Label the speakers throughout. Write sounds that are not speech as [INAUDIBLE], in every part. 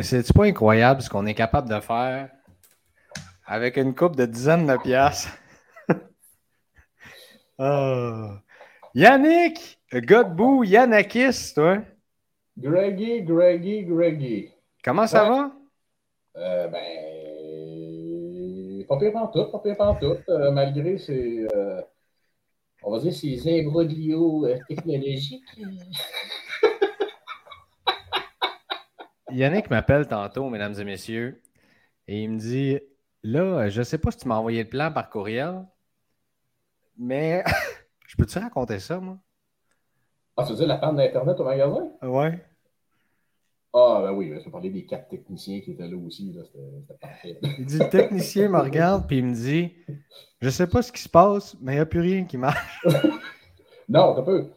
Speaker 1: C'est-tu pas incroyable ce qu'on est capable de faire avec une coupe de dizaines de piastres? oh. [LAUGHS] Yannick, Godbout, Yannakis, toi?
Speaker 2: Greggy, Greggy, Greggy.
Speaker 1: Comment ça va?
Speaker 2: Euh, ben, pas pire en tout, pas pire en tout, euh, malgré ces, euh, on va dire, ces imbroglios euh, technologiques.
Speaker 1: Yannick m'appelle tantôt, mesdames et messieurs, et il me dit Là, je ne sais pas si tu m'as envoyé le plan par courriel, mais [LAUGHS] je peux-tu raconter ça, moi
Speaker 2: Ah, tu veux dire la panne d'Internet au magasin?
Speaker 1: Ouais.
Speaker 2: Ah, ben oui, je vais parler des quatre techniciens qui étaient là aussi. Là. C'était parfait. [LAUGHS]
Speaker 1: Il dit Le technicien me regarde, puis il me dit Je sais pas ce qui se passe, mais il n'y a plus rien qui marche. [LAUGHS]
Speaker 2: non, t'as peu.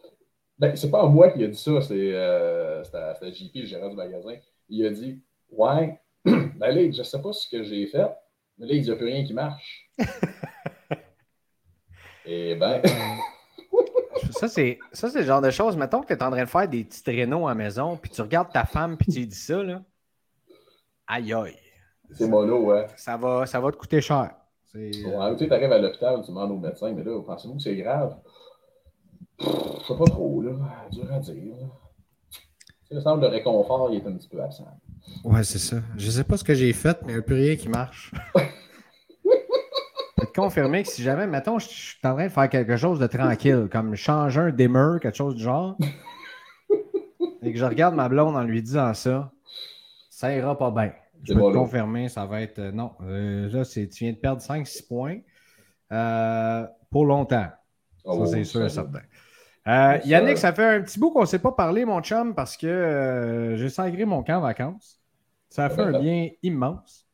Speaker 2: Ben, c'est pas moi qui a dit ça, c'est euh, JP, le gérant du magasin. Il a dit Ouais, [CLEARS THROAT] ben là, je sais pas ce que j'ai fait, mais là, il n'y a plus rien qui marche. [LAUGHS] Et ben.
Speaker 1: ça, c'est ça, c'est le genre de choses. Mettons que tu es en train de faire des petits traîneaux à la maison, puis tu regardes ta femme, puis tu lui dis ça, là. Aïe aïe.
Speaker 2: C'est mono, ouais.
Speaker 1: Ça va, ça va te coûter cher.
Speaker 2: Ouais, tu sais, arrives à l'hôpital, tu demandes au médecin, mais là, pensez-vous que c'est grave? Je sais pas trop, là. Dur à dire. Le centre de réconfort, il est un petit peu absent.
Speaker 1: Ouais, c'est ça. Je sais pas ce que j'ai fait, mais il n'y a plus rien qui marche. Je peux te confirmer que si jamais, mettons, je suis en train de faire quelque chose de tranquille, comme changer un dimmer, quelque chose du genre, et que je regarde ma blonde en lui disant ça, ça ira pas bien. Je peux te confirmer, ça va être. non, euh, là, tu viens de perdre 5-6 points euh, pour longtemps. ça, c'est sûr et certain. Euh, Yannick, ça fait un petit bout qu'on ne s'est pas parlé, mon chum, parce que j'ai sangré mon camp en vacances. Ça a fait un bien immense.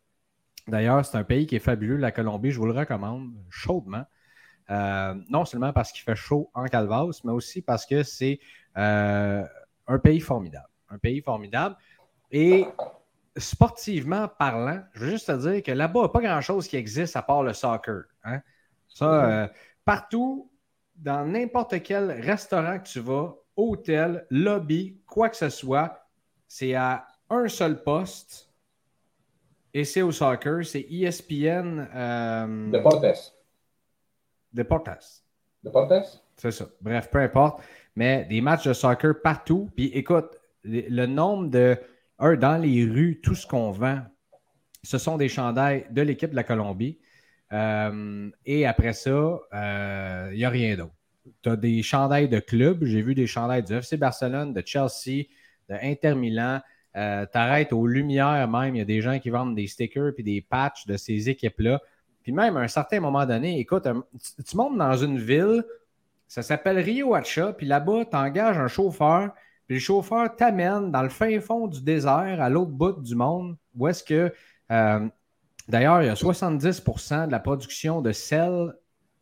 Speaker 1: D'ailleurs, c'est un pays qui est fabuleux, la Colombie. Je vous le recommande chaudement. Euh, non seulement parce qu'il fait chaud en Calvas, mais aussi parce que c'est euh, un pays formidable. Un pays formidable. Et sportivement parlant, je veux juste te dire que là-bas, il n'y a pas grand-chose qui existe à part le soccer. Hein. Ça, euh, partout, dans n'importe quel restaurant que tu vas, hôtel, lobby, quoi que ce soit, c'est à un seul poste et c'est au soccer, c'est ESPN. Euh...
Speaker 2: Deportes.
Speaker 1: Deportes.
Speaker 2: Deportes?
Speaker 1: C'est ça. Bref, peu importe. Mais des matchs de soccer partout. Puis écoute, le nombre de. Un, dans les rues, tout ce qu'on vend, ce sont des chandails de l'équipe de la Colombie. Euh, et après ça, il euh, n'y a rien d'autre. Tu as des chandails de club. J'ai vu des chandails du FC Barcelone, de Chelsea, de Inter Milan, euh, t'arrêtes aux lumières même. Il y a des gens qui vendent des stickers puis des patchs de ces équipes-là. Puis même à un certain moment donné, écoute, euh, tu, montes dans une ville, ça s'appelle Rio Hacha, puis là-bas, tu engages un chauffeur, puis le chauffeur t'amène dans le fin fond du désert, à l'autre bout du monde, où est-ce que, d'ailleurs, il y a 70% de la production de sel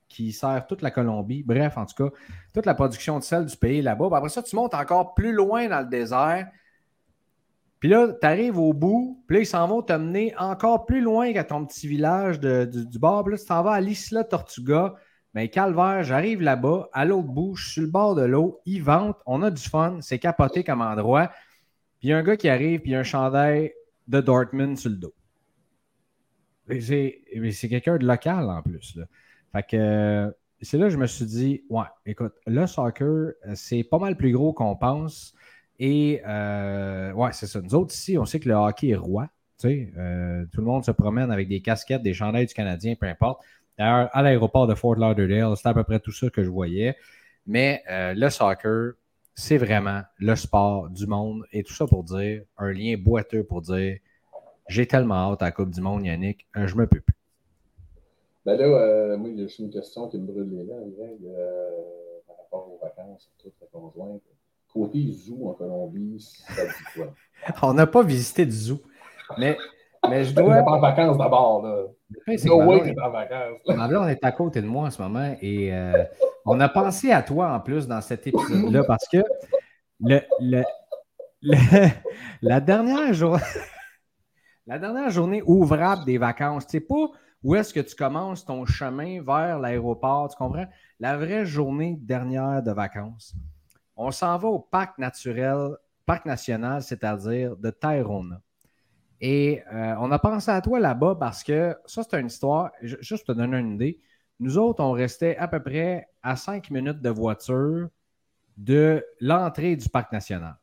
Speaker 1: qui sert toute la Colombie. Bref, en tout cas, toute la production de sel du pays là-bas. Après ça, tu montes encore plus loin dans le désert. Puis là, tu arrives au bout, puis là, ils s'en vont t'amener encore plus loin qu'à ton petit village du, bord. Puis là, tu t'en vas à l'Isla Tortuga. Mais calvaire, j'arrive là-bas, à l'autre bout, je suis sur le bord de l'eau, ils ventent, on a du fun, c'est capoté comme endroit. Puis il y a un gars qui arrive, puis il y a un chandail de Dortmund sur le dos. C'est quelqu'un de local en plus. Fait que c'est là que je me suis dit, ouais, écoute, le soccer, c'est pas mal plus gros qu'on pense. Et euh, ouais, c'est ça. Nous autres ici, on sait que le hockey est roi. Euh, tout le monde se promène avec des casquettes, des chandails du Canadien, peu importe. D'ailleurs, à l'aéroport de Fort Lauderdale, c'est à peu près tout ça que je voyais. Mais euh, le soccer, c'est vraiment le sport du monde. Et tout ça pour dire, un lien boiteux pour dire j'ai tellement hâte à la Coupe du Monde, Yannick, je me peux plus.
Speaker 2: Ben là, moi, j'ai une question qui me brûle les lèvres, par rapport aux vacances, tout le conjoint. Côté zoo en Colombie, ça dit quoi? [LAUGHS]
Speaker 1: On n'a pas visité du zoo. Mais, mais je dois.
Speaker 2: On est en vacances d'abord. Là. No way, en vacances.
Speaker 1: Ma on est à côté de moi en ce moment et euh, on a pensé à toi en plus dans cet épisode-là parce que le, le, [LAUGHS] la, dernière journée, la dernière journée ouvrable des vacances, tu sais pas où est-ce que tu commences ton chemin vers l'aéroport, tu comprends? La vraie journée dernière de vacances on s'en va au parc naturel, parc national, c'est-à-dire de Tairona. Et euh, on a pensé à toi là-bas parce que ça, c'est une histoire. Juste pour te donner une idée. Nous autres, on restait à peu près à cinq minutes de voiture de l'entrée du parc national.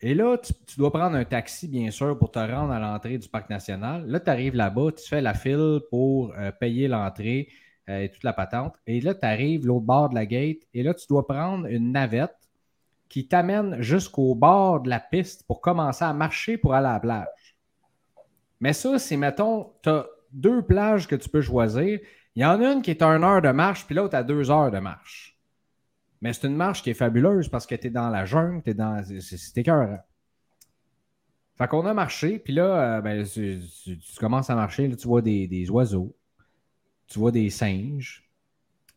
Speaker 1: Et là, tu, dois prendre un taxi, bien sûr, pour te rendre à l'entrée du parc national. Là, tu arrives là-bas, tu fais la file pour euh, payer l'entrée euh, et toute la patente. Et là, tu arrives l'autre bord de la gate et là, tu dois prendre une navette qui t'amène jusqu'au bord de la piste pour commencer à marcher pour aller à la plage. Mais ça, c'est, mettons, tu as deux plages que tu peux choisir. Il y en a une qui est à une heure de marche, puis l'autre à deux heures de marche. Mais c'est une marche qui est fabuleuse parce que tu es dans la jungle, tu es dans. C'est. Fait qu'on a marché, puis là, euh, ben, tu, commences à marcher, tu vois des, oiseaux, tu vois des singes,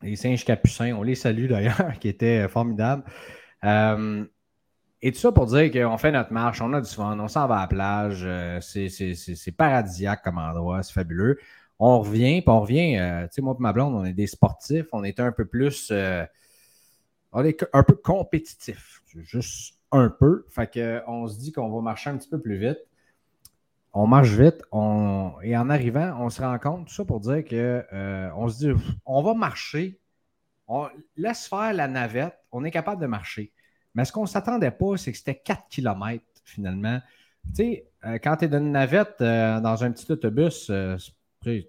Speaker 1: des singes capucins, on les salue d'ailleurs, [LAUGHS] qui étaient formidables. Euh, et tout ça pour dire qu'on fait notre marche, on a du fun, on s'en va à la plage, euh, c'est paradisiaque comme endroit, c'est fabuleux. On revient, puis on revient, tu sais, moi et ma blonde, on est des sportifs, on est un peu plus, on est un peu compétitif, juste un peu. Fait qu'on se dit qu'on va marcher un petit peu plus vite. On marche vite, on... et en arrivant, on se rend compte, tout ça pour dire que on se dit, on va marcher on laisse faire la navette, on est capable de marcher. Mais ce qu'on ne s'attendait pas, c'est que c'était 4 km finalement. Tu sais, euh, quand tu es dans une navette, euh, dans un petit autobus, euh,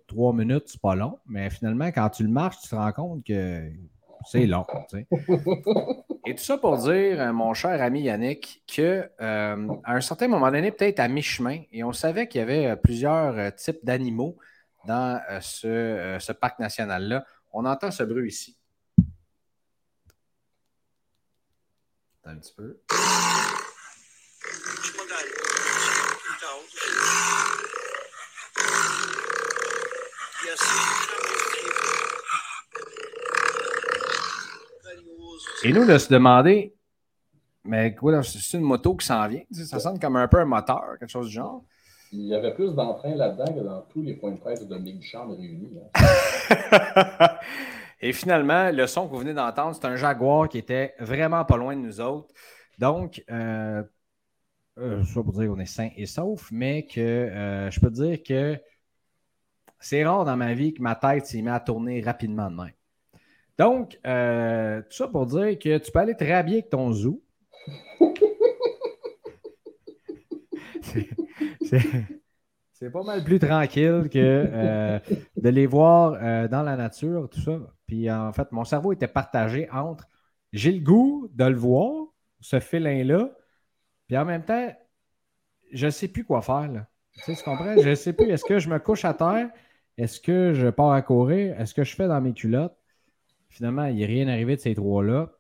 Speaker 1: trois minutes, c'est pas long. Mais finalement, quand tu le marches, tu te rends compte que c'est long. [LAUGHS] Et tout ça pour dire, mon cher ami Yannick, qu'à un certain moment donné, peut-être à mi-chemin, et on savait qu'il y avait plusieurs types d'animaux dans ce, ce parc national-là. On entend ce bruit ici. un petit peu. Et nous, de se demander, mais quoi, c'est une moto qui s'en vient. Ça sonne comme un peu un moteur, quelque chose du genre.
Speaker 2: Il y avait plus d'entrain là-dedans que dans tous les points de presse de Dominique Duchamp réunis. [LAUGHS]
Speaker 1: Et finalement, le son que vous venez d'entendre, c'est un Jaguar qui était vraiment pas loin de nous autres. Donc, euh, euh je pour dire qu'on est sain et sauf, mais que euh, je peux dire que c'est rare dans ma vie que ma tête s'est mise à tourner rapidement de même. Donc, euh, tout ça pour dire que tu peux aller te rhabiller avec ton zoo. [LAUGHS] c'est pas mal plus tranquille que de les voir dans la nature, tout ça. Puis en fait, mon cerveau était partagé entre j'ai le goût de le voir, ce félin-là, puis en même temps, je ne sais plus quoi faire. Tu, sais, tu comprends? Je ne sais plus. Est-ce que je me couche à terre? Est-ce que je pars à courir? Est-ce que je fais dans mes culottes? Finalement, il a rien arrivé de ces trois-là.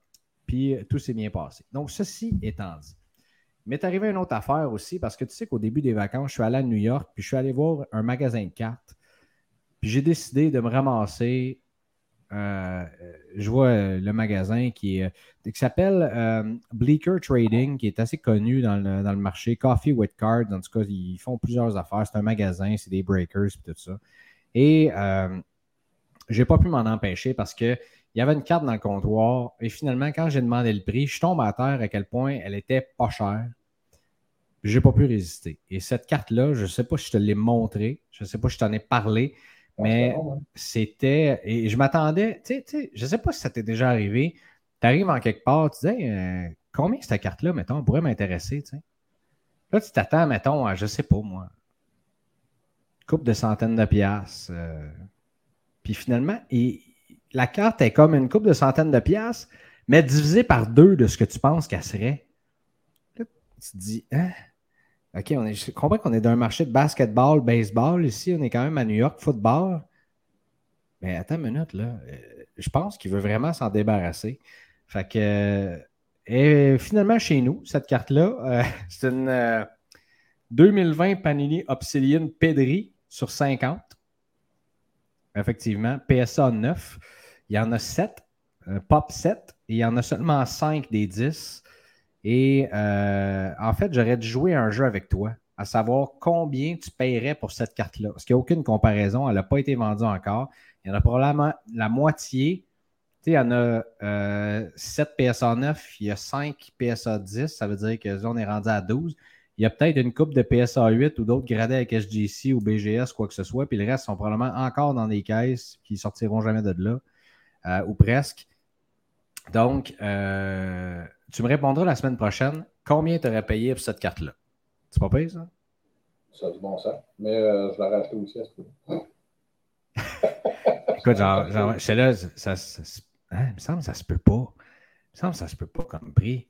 Speaker 1: Puis tout s'est bien passé. Donc, ceci étant dit. Il m'est arrivé une autre affaire aussi, parce que tu sais qu'au début des vacances, je suis allé à New York, puis je suis allé voir un magasin de cartes. Puis j'ai décidé de me ramasser euh, je vois euh, le magasin qui, s'appelle euh, Bleaker Trading, qui est assez connu dans le, marché. Coffee with Cards, en tout cas, ils font plusieurs affaires. C'est un magasin, c'est des breakers et tout ça. Et je n'ai pas pu m'en empêcher parce qu'il y avait une carte dans le comptoir. Et finalement, quand j'ai demandé le prix, je tombe à terre à quel point elle était pas chère. J'ai pas pu résister. Et cette carte-là, je ne sais pas si je te l'ai montrée, je ne sais pas si je t'en ai parlé, mais c'était. Et je m'attendais. Tu sais, je ne sais pas si ça t'est déjà arrivé. Tu arrives en quelque part, tu dis euh, combien cette carte-là, mettons, pourrait m'intéresser, tu sais? Là, tu t'attends, mettons, à, je sais pas, moi, une couple de centaines de piastres. Euh. puis finalement, et, la carte est comme une coupe de centaines de piastres, mais divisée par deux de ce que tu penses qu'elle serait. Tu te dis, hein? OK, je comprends qu'on est dans un marché de basketball, baseball. Ici, on est quand même à New York, football. Mais attends une minute, là. Euh, je pense qu'il veut vraiment s'en débarrasser. Fait que. et finalement, chez nous, cette carte-là, euh, [LAUGHS] c'est une 2020 euh, Panini Obsidian Pedri sur 50. Effectivement, PSA 9. Il y en a 7, Pop 7, et il y en a seulement 5 des 10. Et euh, en fait, j'aurais dû jouer un jeu avec toi, à savoir combien tu paierais pour cette carte-là. Parce qu'il n'y a aucune comparaison, elle n'a pas été vendue encore. Il y en a probablement la moitié. Tu sais, il y en a 7 PSA 9, il y a 5 PSA 10, ça veut dire que là, on est rendu à 12. Il y a peut-être une coupe de PSA 8 ou d'autres gradés avec SGC ou BGS, quoi que ce soit, puis le reste sont probablement encore dans des caisses qui sortiront jamais de là, euh, ou presque. Donc, euh, tu me répondras la semaine prochaine combien tu aurais payé pour cette carte-là? C'est pas payé, ça?
Speaker 2: Ça a du bon sens. Mais je vais racheter aussi à ce
Speaker 1: moment [LAUGHS] Écoute, genre, genre là, ça, hein, il me semble que ça se peut pas. Il me semble que ça se peut pas comme prix.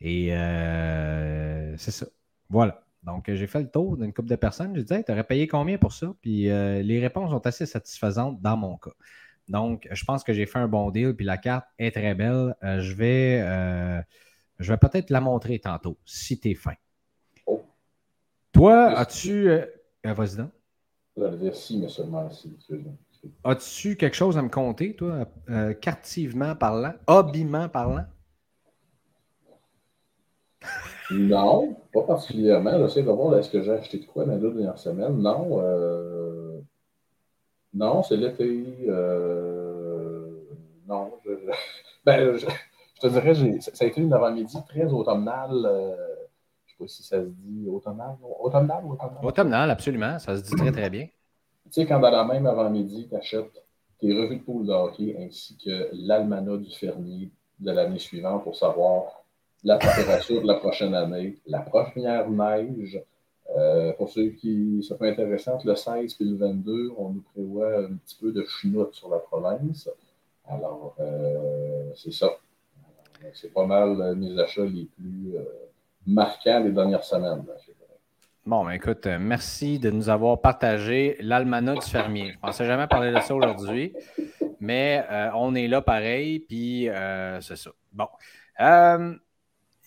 Speaker 1: Et euh, c'est ça. Voilà. Donc, j'ai fait le tour d'une couple de personnes. Je disais, tu aurais payé combien pour ça? Puis euh, les réponses sont assez satisfaisantes dans mon cas. Donc, je pense que j'ai fait un bon deal. Puis la carte est très belle. Euh, je vais, je vais peut-être la montrer tantôt, si tu es fin. Oh. Toi, as-tu. Vas-y donc.
Speaker 2: dire si, mais seulement si.
Speaker 1: As-tu quelque chose à me compter, toi, euh, cartivement parlant, habillement parlant?
Speaker 2: Non, pas particulièrement. J'essaie de voir est-ce que j'ai acheté de quoi dans les deux dernières semaines? Non. Euh, non, c'est l'été. Euh, non. Je, [LAUGHS] ben, je, te dirais, ça a été une avant-midi très automnale. je ne sais pas si ça se dit automnale. Automnale ou automnale?
Speaker 1: Automnale, absolument. Ça se dit très, très bien.
Speaker 2: Tu sais, quand dans la même avant-midi, tu achètes tes revues de poule de hockey ainsi que l'almanach du fermier de l'année suivante pour savoir la température de la prochaine année, la première neige. Euh, pour ceux qui ça peut intéressant, le 16 et le 22, on nous prévoit un petit peu de chinoute sur la province. Alors, euh, c'est ça. C'est pas mal mes achats les plus euh, marquants des dernières semaines.
Speaker 1: Bon, ben, écoute, euh, merci de nous avoir partagé l'almanach du fermier. Je ne pensais jamais parler de ça aujourd'hui, mais euh, on est là pareil, puis euh, c'est ça. Bon.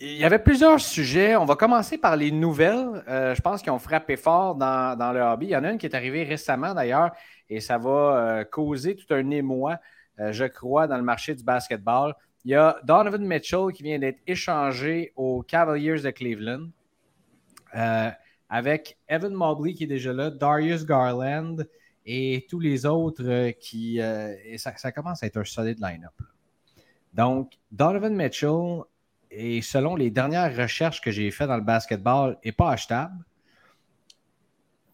Speaker 1: Il y avait plusieurs sujets. On va commencer par les nouvelles. je pense qu'ils ont frappé fort dans, le hobby. Il y en a une qui est arrivée récemment d'ailleurs, et ça va causer tout un émoi, je crois, dans le marché du basketball. Il y a Donovan Mitchell qui vient d'être échangé aux Cavaliers de Cleveland avec Evan Mobley qui est déjà là, Darius Garland et tous les autres euh, qui. Euh, ça, commence à être un solide line-up. Donc, Donovan Mitchell, et selon les dernières recherches que j'ai faites dans le basketball, n'est pas achetable.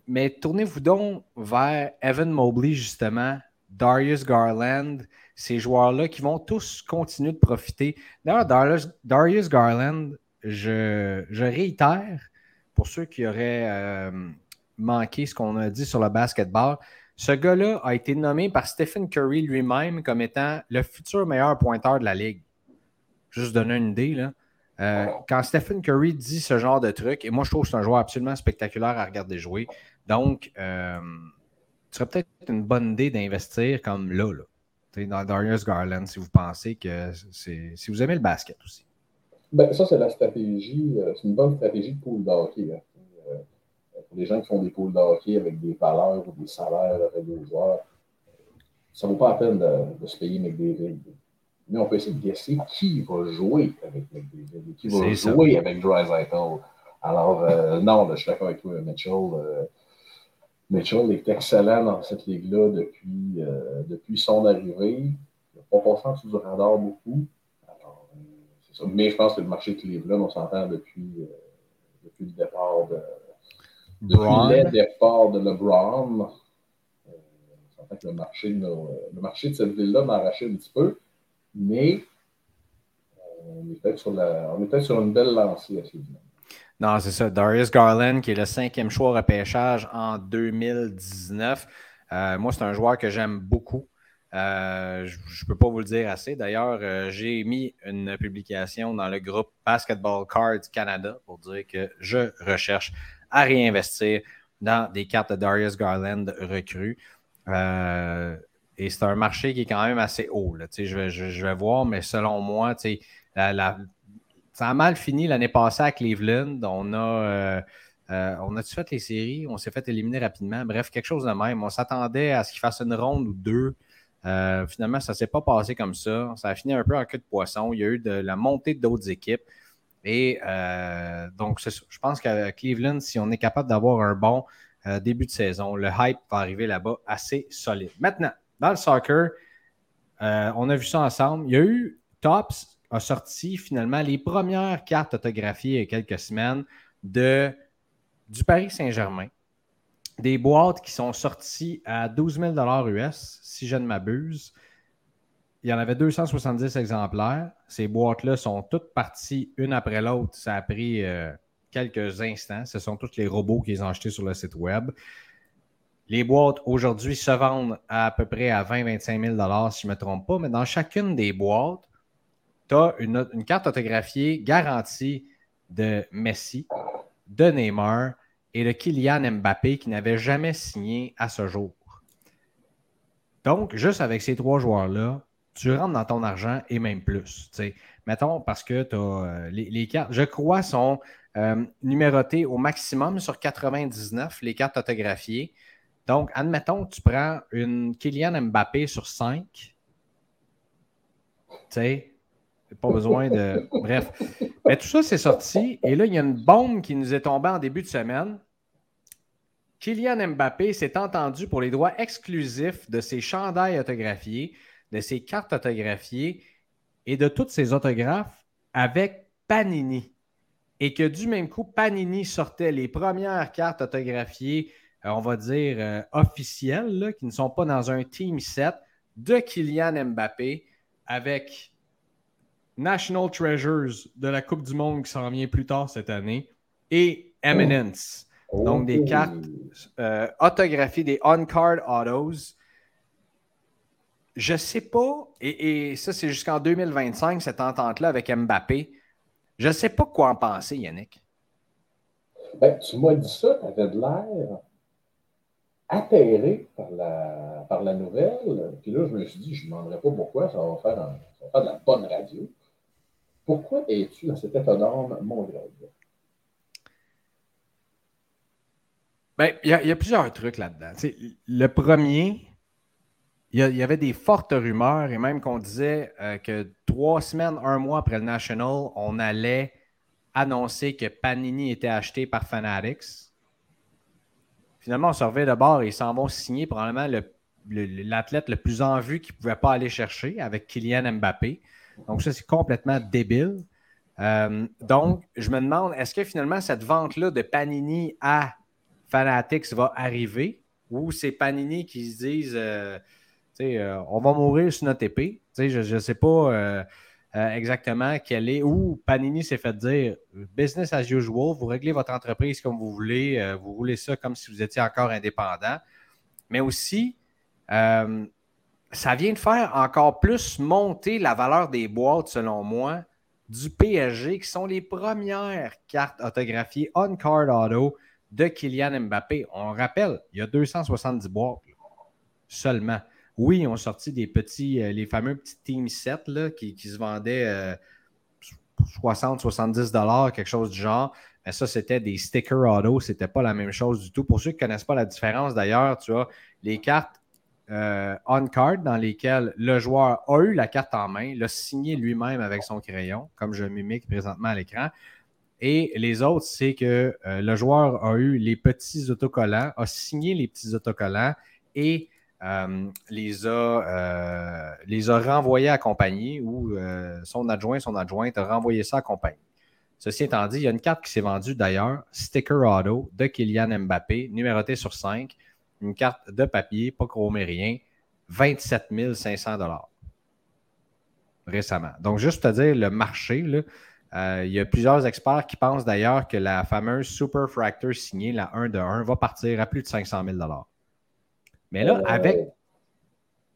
Speaker 1: Mais tournez-vous donc vers Evan Mobley, justement, Darius Garland, ces joueurs-là qui vont tous continuer de profiter. D'ailleurs, Darius, Garland, je, je réitère, pour ceux qui auraient euh, manqué ce qu'on a dit sur le basketball, ce gars-là a été nommé par Stephen Curry lui-même comme étant le futur meilleur pointeur de la ligue. Juste donner une idée, là. Euh, quand Stephen Curry dit ce genre de truc, et moi je trouve que c'est un joueur absolument spectaculaire à regarder jouer, donc euh, ce serait peut-être une bonne idée d'investir comme là, là dans Darius Garland, si vous pensez que c'est. Si vous aimez le basket aussi.
Speaker 2: Ben, ça, c'est la stratégie, euh, c'est une bonne stratégie de pool d'hockey. Hein. Pour les gens qui font des pools d'hockey avec des valeurs ou des salaires avec des joueurs, ça ne vaut pas la peine de, se payer McDavid. Mais on peut essayer de guesser qui va jouer avec McDavid, qui va jouer avec Dreisaitl. Alors, euh, non, je suis d'accord avec toi, Mitchell. Mitchell est excellent dans cette ligue-là depuis, depuis son arrivée. Il n'a pas passé en dessous du radar beaucoup. Mais je pense que le marché de Cleveland, on s'entend depuis, euh, depuis le départ de. Depuis départ de LeBron. Euh, on s'entend que le marché, le marché de cette ville-là m'a arraché un petit peu. Mais on est sur, une belle lancée.
Speaker 1: Non, c'est ça. Darius Garland, qui est le cinquième choix au repêchage en 2019. Euh, moi, c'est un joueur que j'aime beaucoup. Euh, je ne peux pas vous le dire assez. D'ailleurs, euh, j'ai mis une publication dans le groupe Basketball Cards Canada pour dire que je recherche à réinvestir dans des cartes de Darius Garland recrues. Euh, et c'est un marché qui est quand même assez haut. Je, vais, je, vais, voir, mais selon moi, ça a mal fini l'année passée à Cleveland. On a. on a-tu fait les séries? On s'est fait éliminer rapidement. Bref, quelque chose de même. On s'attendait à ce qu'il fasse une ronde ou deux. Euh, finalement, ça ne s'est pas passé comme ça. Ça a fini un peu en queue de poisson. Il y a eu de la montée d'autres équipes. Et euh, donc, je pense qu'à Cleveland, si on est capable d'avoir un bon euh, début de saison, le hype va arriver là-bas assez solide. Maintenant, dans le soccer, on a vu ça ensemble. Il y a eu Tops a sorti finalement les premières cartes autographiées il y a quelques semaines de, du Paris Saint-Germain. Des boîtes qui sont sorties à 12 000 US, si je ne m'abuse. Il y en avait 270 exemplaires. Ces boîtes-là sont toutes parties une après l'autre. Ça a pris euh, quelques instants. Ce sont tous les robots qui les ont achetés sur le site web. Les boîtes aujourd'hui se vendent à, peu près à 20-25 000 si je ne me trompe pas, mais dans chacune des boîtes, tu as une, carte autographiée garantie de Messi, de Neymar et de Kylian Mbappé qui n'avait jamais signé à ce jour. Donc, juste avec ces trois joueurs-là, tu rentres dans ton argent et même plus. Mettons, parce que tu as les, cartes, je crois, sont euh, numérotées au maximum sur 99, les cartes autographiées. Donc, admettons que tu prends une Kylian Mbappé sur 5. Tu sais, pas besoin de. [LAUGHS] Bref. Mais tout ça, c'est sorti. Et là, il y a une bombe qui nous est tombée en début de semaine. Kylian Mbappé s'est entendu pour les droits exclusifs de ses chandails autographiés, de ses cartes autographiées et de toutes ses autographes avec Panini. Et que du même coup, Panini sortait les premières cartes autographiées, on va dire euh, officielles, qui ne sont pas dans un team set de Kylian Mbappé avec National Treasures de la Coupe du Monde qui s'en vient plus tard cette année et Eminence. Donc, des oh. cartes euh, autographiées, des on-card autos. Je ne sais pas, et, ça, c'est jusqu'en 2025, cette entente-là avec Mbappé. Je ne sais pas quoi en penser, Yannick.
Speaker 2: Ben, tu m'as dit ça, tu avais de l'air atterré par la, par la nouvelle. Puis là, je me suis dit, je ne demanderai pas pourquoi, ça va, faire ça va de la bonne radio. Pourquoi es-tu dans cet état d'âme, mon?
Speaker 1: Ben, il y, a plusieurs trucs là-dedans. le premier, il y, avait des fortes rumeurs et même qu'on disait euh, que trois semaines, un mois après le National, on allait annoncer que Panini était acheté par Fanatics. Finalement, on se revient de bord et ils s'en vont signer probablement l'athlète le, plus en vue qu'ils ne pouvaient pas aller chercher avec Kylian Mbappé. Donc, ça, c'est complètement débile. Euh, donc, je me demande, est-ce que finalement, cette vente-là de Panini à Fanatics va arriver ou c'est Panini qui se disent, euh, euh, on va mourir sur notre épée? je ne sais pas exactement quelle est, où Panini s'est fait dire, business as usual, vous réglez votre entreprise comme vous voulez, vous roulez ça comme si vous étiez encore indépendant. Mais aussi, ça vient de faire encore plus monter la valeur des boîtes, selon moi, du PSG, qui sont les premières cartes autographiées on-card auto de Kylian Mbappé. On rappelle, il y a 270 boîtes seulement. Oui, ils ont sorti des petits, euh, les fameux petits Team 7 là, qui, se vendaient 60, 70 dollars, quelque chose du genre. Mais ça, c'était des stickers auto, c'était pas la même chose du tout. Pour ceux qui ne connaissent pas la différence, d'ailleurs, tu vois, les cartes euh, on-card dans lesquels le joueur a eu la carte en main, l'a signé lui-même avec son crayon, comme je mimique présentement à l'écran. Et les autres, c'est que euh, le joueur a eu les petits autocollants, a signé les petits autocollants et euh, les, a, les a renvoyés à compagnie ou son adjoint, son adjointe a renvoyé ça à compagnie. Ceci étant dit, il y a une carte qui s'est vendue d'ailleurs, Sticker Auto de Kylian Mbappé, numérotée sur 5 une carte de papier, pas chromé rien, 27 500 récemment. Donc, juste te dire, le marché, euh, il y a plusieurs experts qui pensent d'ailleurs que la fameuse Super Fractor signée, la 1 de 1, va partir à plus de 500 000 Mais là, euh, avec.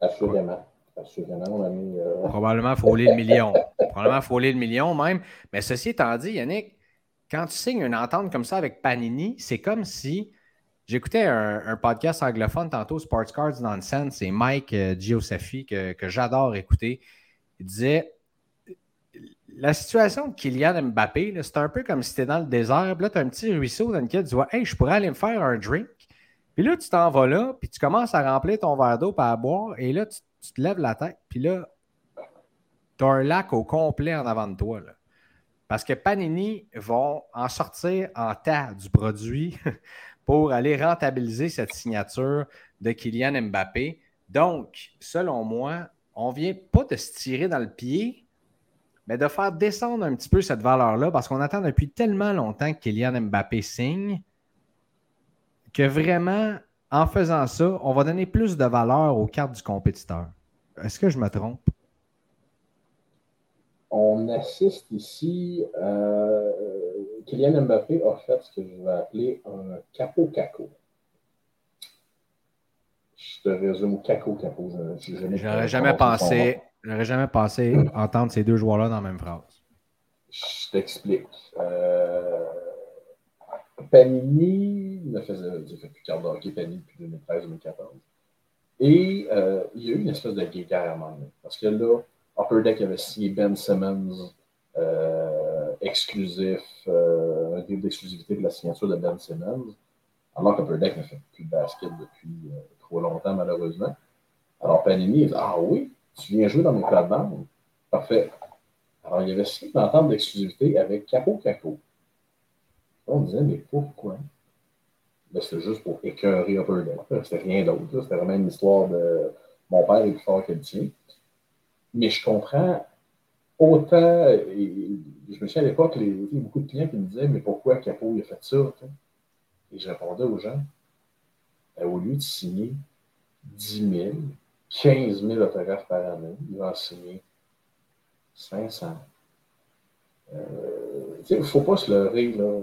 Speaker 2: Assurément. Assurément, on a mis.
Speaker 1: Euh, Probablement frôler le million. Probablement frôler le million même. Mais ceci étant dit, Yannick, quand tu signes une entente comme ça avec Panini, c'est comme si J'écoutais un, podcast anglophone tantôt, Sports Cards Nonsense, c'est Mike euh, Giosephi que, j'adore écouter. Il disait La situation de Kylian Mbappé, c'est un peu comme si tu dans le désert, puis là, tu as un petit ruisseau dans lequel tu vois Hey, je pourrais aller me faire un drink. Puis là, tu t'en vas là, puis tu commences à remplir ton verre d'eau pour à boire, et là, tu, te lèves la tête, puis là, tu as un lac au complet en avant de toi. Parce que Panini vont en sortir en tas du produit [LAUGHS] pour aller rentabiliser cette signature de Kylian Mbappé. Donc, selon moi, on ne vient pas de se tirer dans le pied, mais de faire descendre un petit peu cette valeur-là, parce qu'on attend depuis tellement longtemps que Kylian Mbappé signe, que vraiment, en faisant ça, on va donner plus de valeur aux cartes du compétiteur. Est-ce que je me trompe?
Speaker 2: On assiste ici, euh, Kylian Mbappé a fait ce que je vais appeler un capo-caco. Je te résume caco-capo.
Speaker 1: J'aurais jamais pensé, j'aurais jamais pensé entendre ces deux joueurs-là dans la même phrase.
Speaker 2: Je t'explique. Euh, Panini ne faisait, il fait plus carte de hockey Panini depuis 2013-2014. Et euh, il y a eu une espèce de guéguerre à. Parce que là, Upper Deck avait signé Ben Simmons euh, exclusif, euh, un deal d'exclusivité de la signature de Ben Simmons, alors qu'Upper Deck n'a fait plus de basket depuis trop longtemps, malheureusement. Alors Panini, dit Ah oui, tu viens jouer dans mes plates-bandes. Parfait. Alors il avait signé une entente d'exclusivité avec Capo Caco. On disait, mais pourquoi? Ben, c'était juste pour écœurer Upper Deck. C'était rien d'autre. C'était vraiment une histoire de mon père est plus fort que le tien. Mais je comprends autant, je me souviens à l'époque, il y a beaucoup de clients qui me disaient, mais pourquoi Capo il a fait ça? Et je répondais aux gens, ben, au lieu de signer 10 000, 15 000 autographes par année, il va en signer 500. Euh, il ne faut pas se leurrer. Là.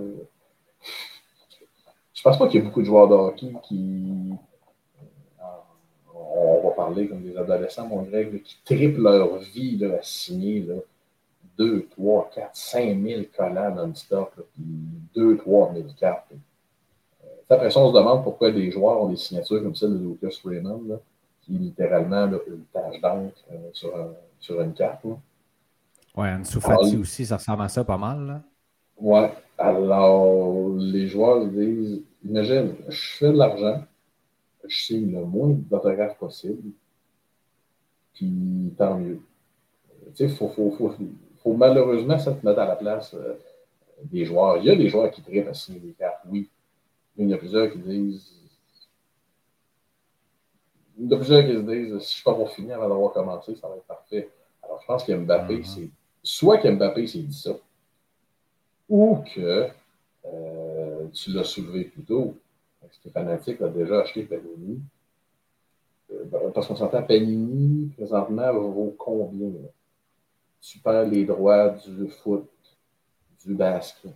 Speaker 2: Je pense pas qu'il y ait beaucoup de joueurs de hockey qui. Euh, on va parler comme des adolescents, mon Greg, qui triplent leur vie là, à signer là, 2, 3, 4, 5 000 collants non-stop, puis 2, 3 000 cartes. Euh, après ça, on se demande pourquoi des joueurs ont des signatures comme celle de Lucas Raymond, là, qui est littéralement là, une tache d'encre euh, sur, un, sur, une carte. Là.
Speaker 1: Ouais, une Fati aussi, ça ressemble à ça pas mal. Là.
Speaker 2: Ouais. Alors, les joueurs disent Imagine, je fais de l'argent, je signe le moins d'autographes possible, puis tant mieux. Tu sais, il faut, faut, faut, faut, malheureusement se mettre à la place euh, des joueurs. Il y a des joueurs qui trippent à signer des cartes, oui. Mais il y en a plusieurs qui disent. Il y en a plusieurs qui se disent si je suis pas pour finir avant d'avoir commencé, ça va être parfait. Alors, je pense qu'Mbappé, mm-hmm. c'est. Soit qu'Mbappé s'est dit ça, ou que euh, tu l'as soulevé plus tôt. Fanatique a déjà acheté Panini. Euh, ben, parce qu'on s'entend, Panini, présentement, vaut combien? Tu perds les droits du foot, du basket.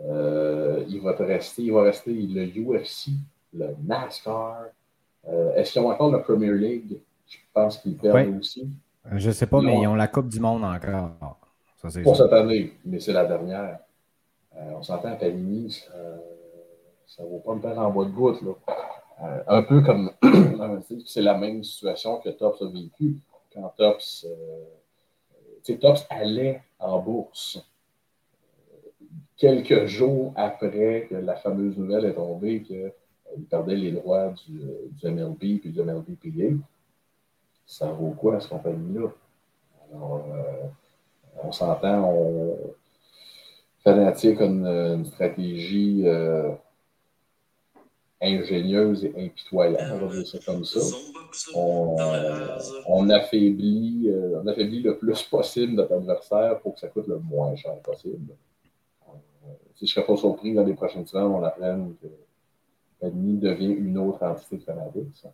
Speaker 2: Euh, il va te rester, il va rester le UFC, le NASCAR. Est-ce qu'ils ont encore la Premier League? Je pense qu'ils perdent aussi.
Speaker 1: Je ne sais pas, mais ils ont la Coupe du Monde encore.
Speaker 2: Pour cette année, mais c'est la dernière. Euh, on s'entend à Panini, ça ne vaut pas me faire en bois de goutte. Euh, un peu comme [CLEARS THROAT] c'est la même situation que Tops a vécu quand Tops, euh, Tops allait en bourse quelques jours après que la fameuse nouvelle est tombée qu'il perdait les droits du, du MLB puis du MLBPA. Ça vaut quoi, cette compagnie-là? Alors, on s'entend, on, Fanatique a une, stratégie euh, ingénieuse et impitoyable, on va dire ça comme ça. On, affaiblit, euh, on affaiblit le plus possible notre adversaire pour que ça coûte le moins cher possible. Euh, si je ne serais pas surpris dans les prochaines semaines, on apprenne que l'ennemi devient une autre entité de Fanatique.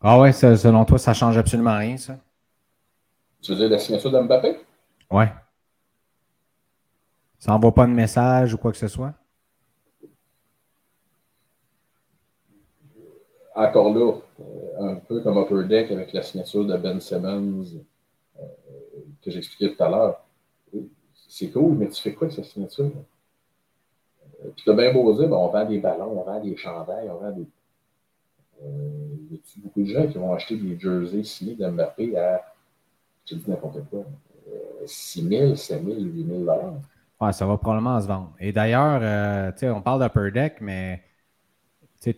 Speaker 1: Ah ouais, selon toi, ça ne change absolument rien, ça?
Speaker 2: Tu veux dire la signature de Mbappé?
Speaker 1: Ouais. Ça n'envoie pas de message ou quoi que ce soit?
Speaker 2: Encore là, euh, un peu comme Upper Deck avec la signature de Ben Simmons euh, que j'expliquais tout à l'heure. C'est cool, mais tu fais quoi avec cette signature? Euh, tu as bien beau dire, ben, on vend des ballons, on vend des chandails, on vend des. il y a beaucoup de gens qui vont acheter des jerseys signés d'Mbappé à, je dis n'importe quoi, 6 000, 7 000, 8 000
Speaker 1: ça va probablement se vendre. Et d'ailleurs, euh, on parle d'Upper Deck, mais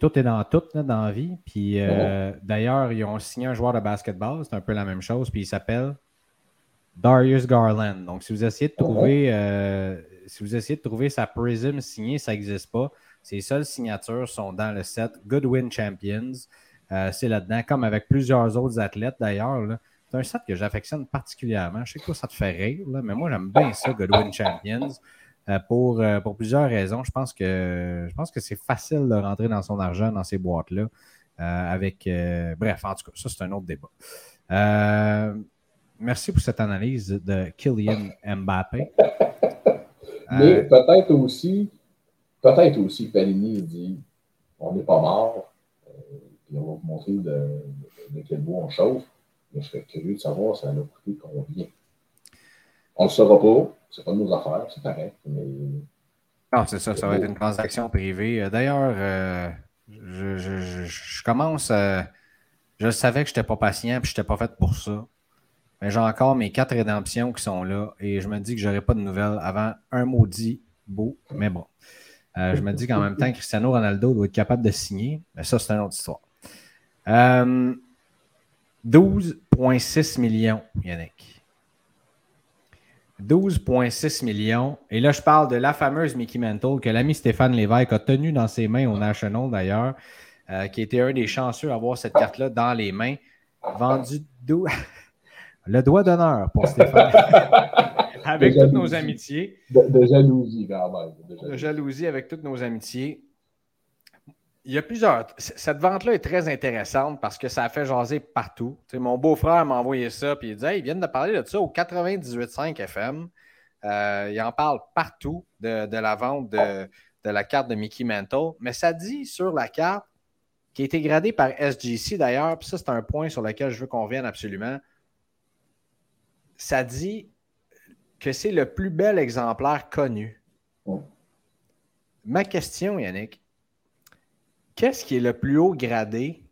Speaker 1: tout est dans tout dans la vie. Puis euh, d'ailleurs, ils ont signé un joueur de basketball, c'est un peu la même chose, puis il s'appelle Darius Garland. Donc, si vous essayez de trouver, euh, si vous essayez de trouver sa Prism signée, ça n'existe pas. Ses seules signatures sont dans le set Goodwin Champions. c'est là-dedans, comme avec plusieurs autres athlètes d'ailleurs. C'est un set que j'affectionne particulièrement. Je sais que ça te fait rire, mais moi, j'aime bien ça, Godwin Champions. Euh, pour, euh, pour plusieurs raisons. Je pense que que c'est facile de rentrer dans son argent dans ces boîtes-là. avec bref, en tout cas, ça, c'est un autre débat. merci pour cette analyse de Kylian Mbappé.
Speaker 2: Mais peut-être aussi, peut-être aussi Panini dit on n'est pas mort, on va vous montrer de, de quel bois on chauffe. Je serais curieux de savoir ça a coûté combien. On ne le saura pas. C'est pas de nos affaires, c'est pareil. Mais...
Speaker 1: Non, c'est ça, ça va être une transaction privée. Euh, d'ailleurs, euh, je, commence. Euh, je savais que je n'étais pas patient et je n'étais pas fait pour ça. Mais j'ai encore mes quatre rédemptions qui sont là et je me dis que je n'aurai pas de nouvelles avant un maudit beau. Mais bon. je me dis qu'en même temps, Cristiano Ronaldo doit être capable de signer. Mais ça, c'est une autre histoire. 12,6 millions, Yannick. 12,6 millions. Et là, je parle de la fameuse Mickey Mantle que l'ami Stéphane Lévesque a tenue dans ses mains au National d'ailleurs, euh, qui était un des chanceux à avoir cette carte-là dans les mains. Vendu [LAUGHS] le doigt d'honneur pour Stéphane. [LAUGHS] avec toutes nos amitiés.
Speaker 2: De, jalousie, quand même.
Speaker 1: de jalousie avec toutes nos amitiés. Il y a plusieurs. Cette vente-là est très intéressante parce que ça a fait jaser partout. mon beau-frère m'a envoyé ça et il dit hey, ils viennent de parler de ça au 98.5 FM. Euh, il en parle partout de, la vente de, la carte de Mickey Mantle. Mais ça dit sur la carte, qui a été gradée par SGC d'ailleurs, puis ça, c'est un point sur lequel je veux qu'on vienne absolument. Ça dit que c'est le plus bel exemplaire connu. Ma question, Yannick, Qu'est-ce qui est le plus haut gradé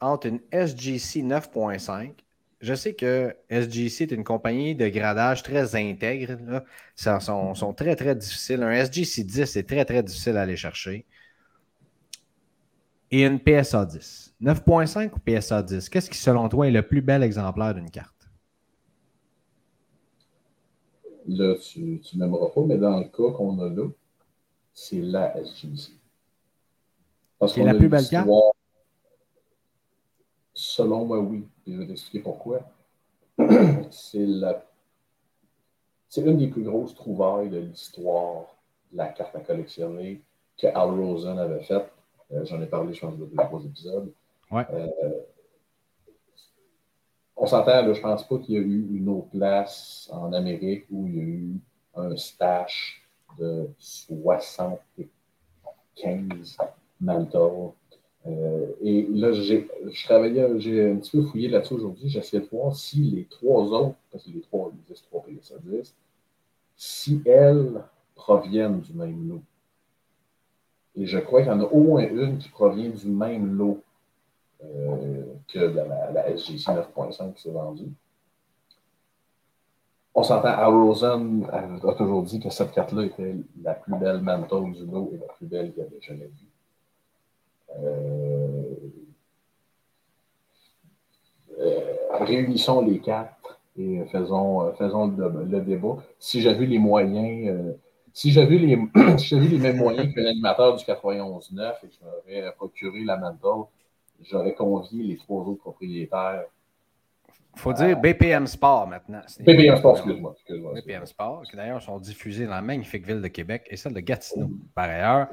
Speaker 1: entre une SGC 9.5? Je sais que SGC est une compagnie de gradage très intègre. Là. Ça, sont, très, très difficiles. Un SGC 10 est très, très difficile à aller chercher. Et une PSA 10. 9.5 ou PSA 10? Qu'est-ce qui, selon toi, est le plus bel exemplaire d'une carte?
Speaker 2: Là, tu, tu n'aimeras pas, mais dans le cas qu'on a là, c'est la SGC.
Speaker 1: C'est la plus belle carte?
Speaker 2: Selon moi, oui. je vais t'expliquer pourquoi. [CLEARS THROAT] C'est la... C'est une des plus grosses trouvailles de l'histoire de la carte à collectionner que Al Rosen avait faite. Euh, j'en ai parlé, je pense, dans deux trois épisodes.
Speaker 1: Ouais. Euh,
Speaker 2: on s'entend, je pense pas qu'il y a eu une autre place en Amérique où il y a eu un stash de 75 Mantle. Euh, et là, j'ai, je travaillais, j'ai un petit peu fouillé là-dessus aujourd'hui. J'essayais de voir si les trois autres, parce que les trois, les 10, 3 PSA 10, si elles proviennent du même lot. Et je crois qu'il y en a au moins une qui provient du même lot euh, que la, SGC 9.5 qui s'est vendue. On s'entend, à Rosen a toujours dit que cette carte-là était la plus belle manteau du lot et la plus belle qu'il avait jamais vue. Euh, euh, réunissons les quatre et faisons, euh, faisons le, débat. Si j'avais les moyens, si j'avais les, [CLEARS THROAT] les mêmes moyens qu'un animateur du 91.9 et que je m'aurais procuré la Mantle, j'aurais convié les trois autres propriétaires.
Speaker 1: Il faut dire BPM Sport maintenant.
Speaker 2: BPM Sport, excuse-moi.
Speaker 1: BPM Sport, qui d'ailleurs sont diffusés dans la magnifique ville de Québec et celle de Gatineau, par ailleurs.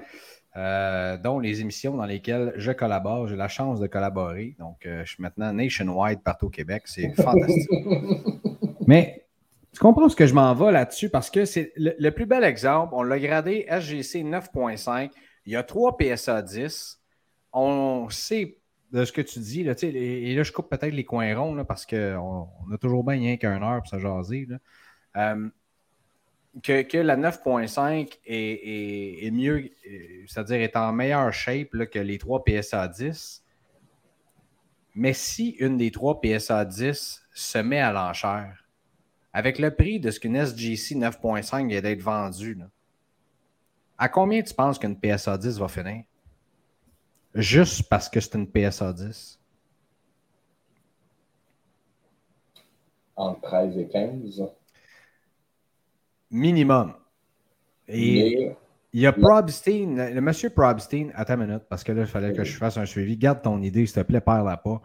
Speaker 1: Euh, dont les émissions dans lesquelles je collabore. J'ai la chance de collaborer. Donc, euh, je suis maintenant nationwide partout au Québec. C'est fantastique. [LAUGHS] Mais tu comprends ce que je m'en vais là-dessus parce que c'est le, plus bel exemple. On l'a gradé SGC 9.5. Il y a trois PSA 10. On sait de ce que tu dis. Là, et, là, je coupe peut-être les coins ronds parce qu'on on a toujours bien rien qu'un heure pour se jaser. Là. Euh, que, la 9.5 est, mieux, c'est-à-dire est en meilleure shape que les trois PSA 10. Mais si une des trois PSA 10 se met à l'enchère, avec le prix de ce qu'une SGC 9.5 vient d'être vendue, à combien tu penses qu'une PSA 10 va finir? Juste parce que c'est une PSA 10?
Speaker 2: Entre 13 et 15
Speaker 1: minimum. Et il y a Probstein, le monsieur Probstein, attends une minute, parce que là, il fallait que je fasse un suivi. Garde ton idée, s'il te plaît, perds-la pas.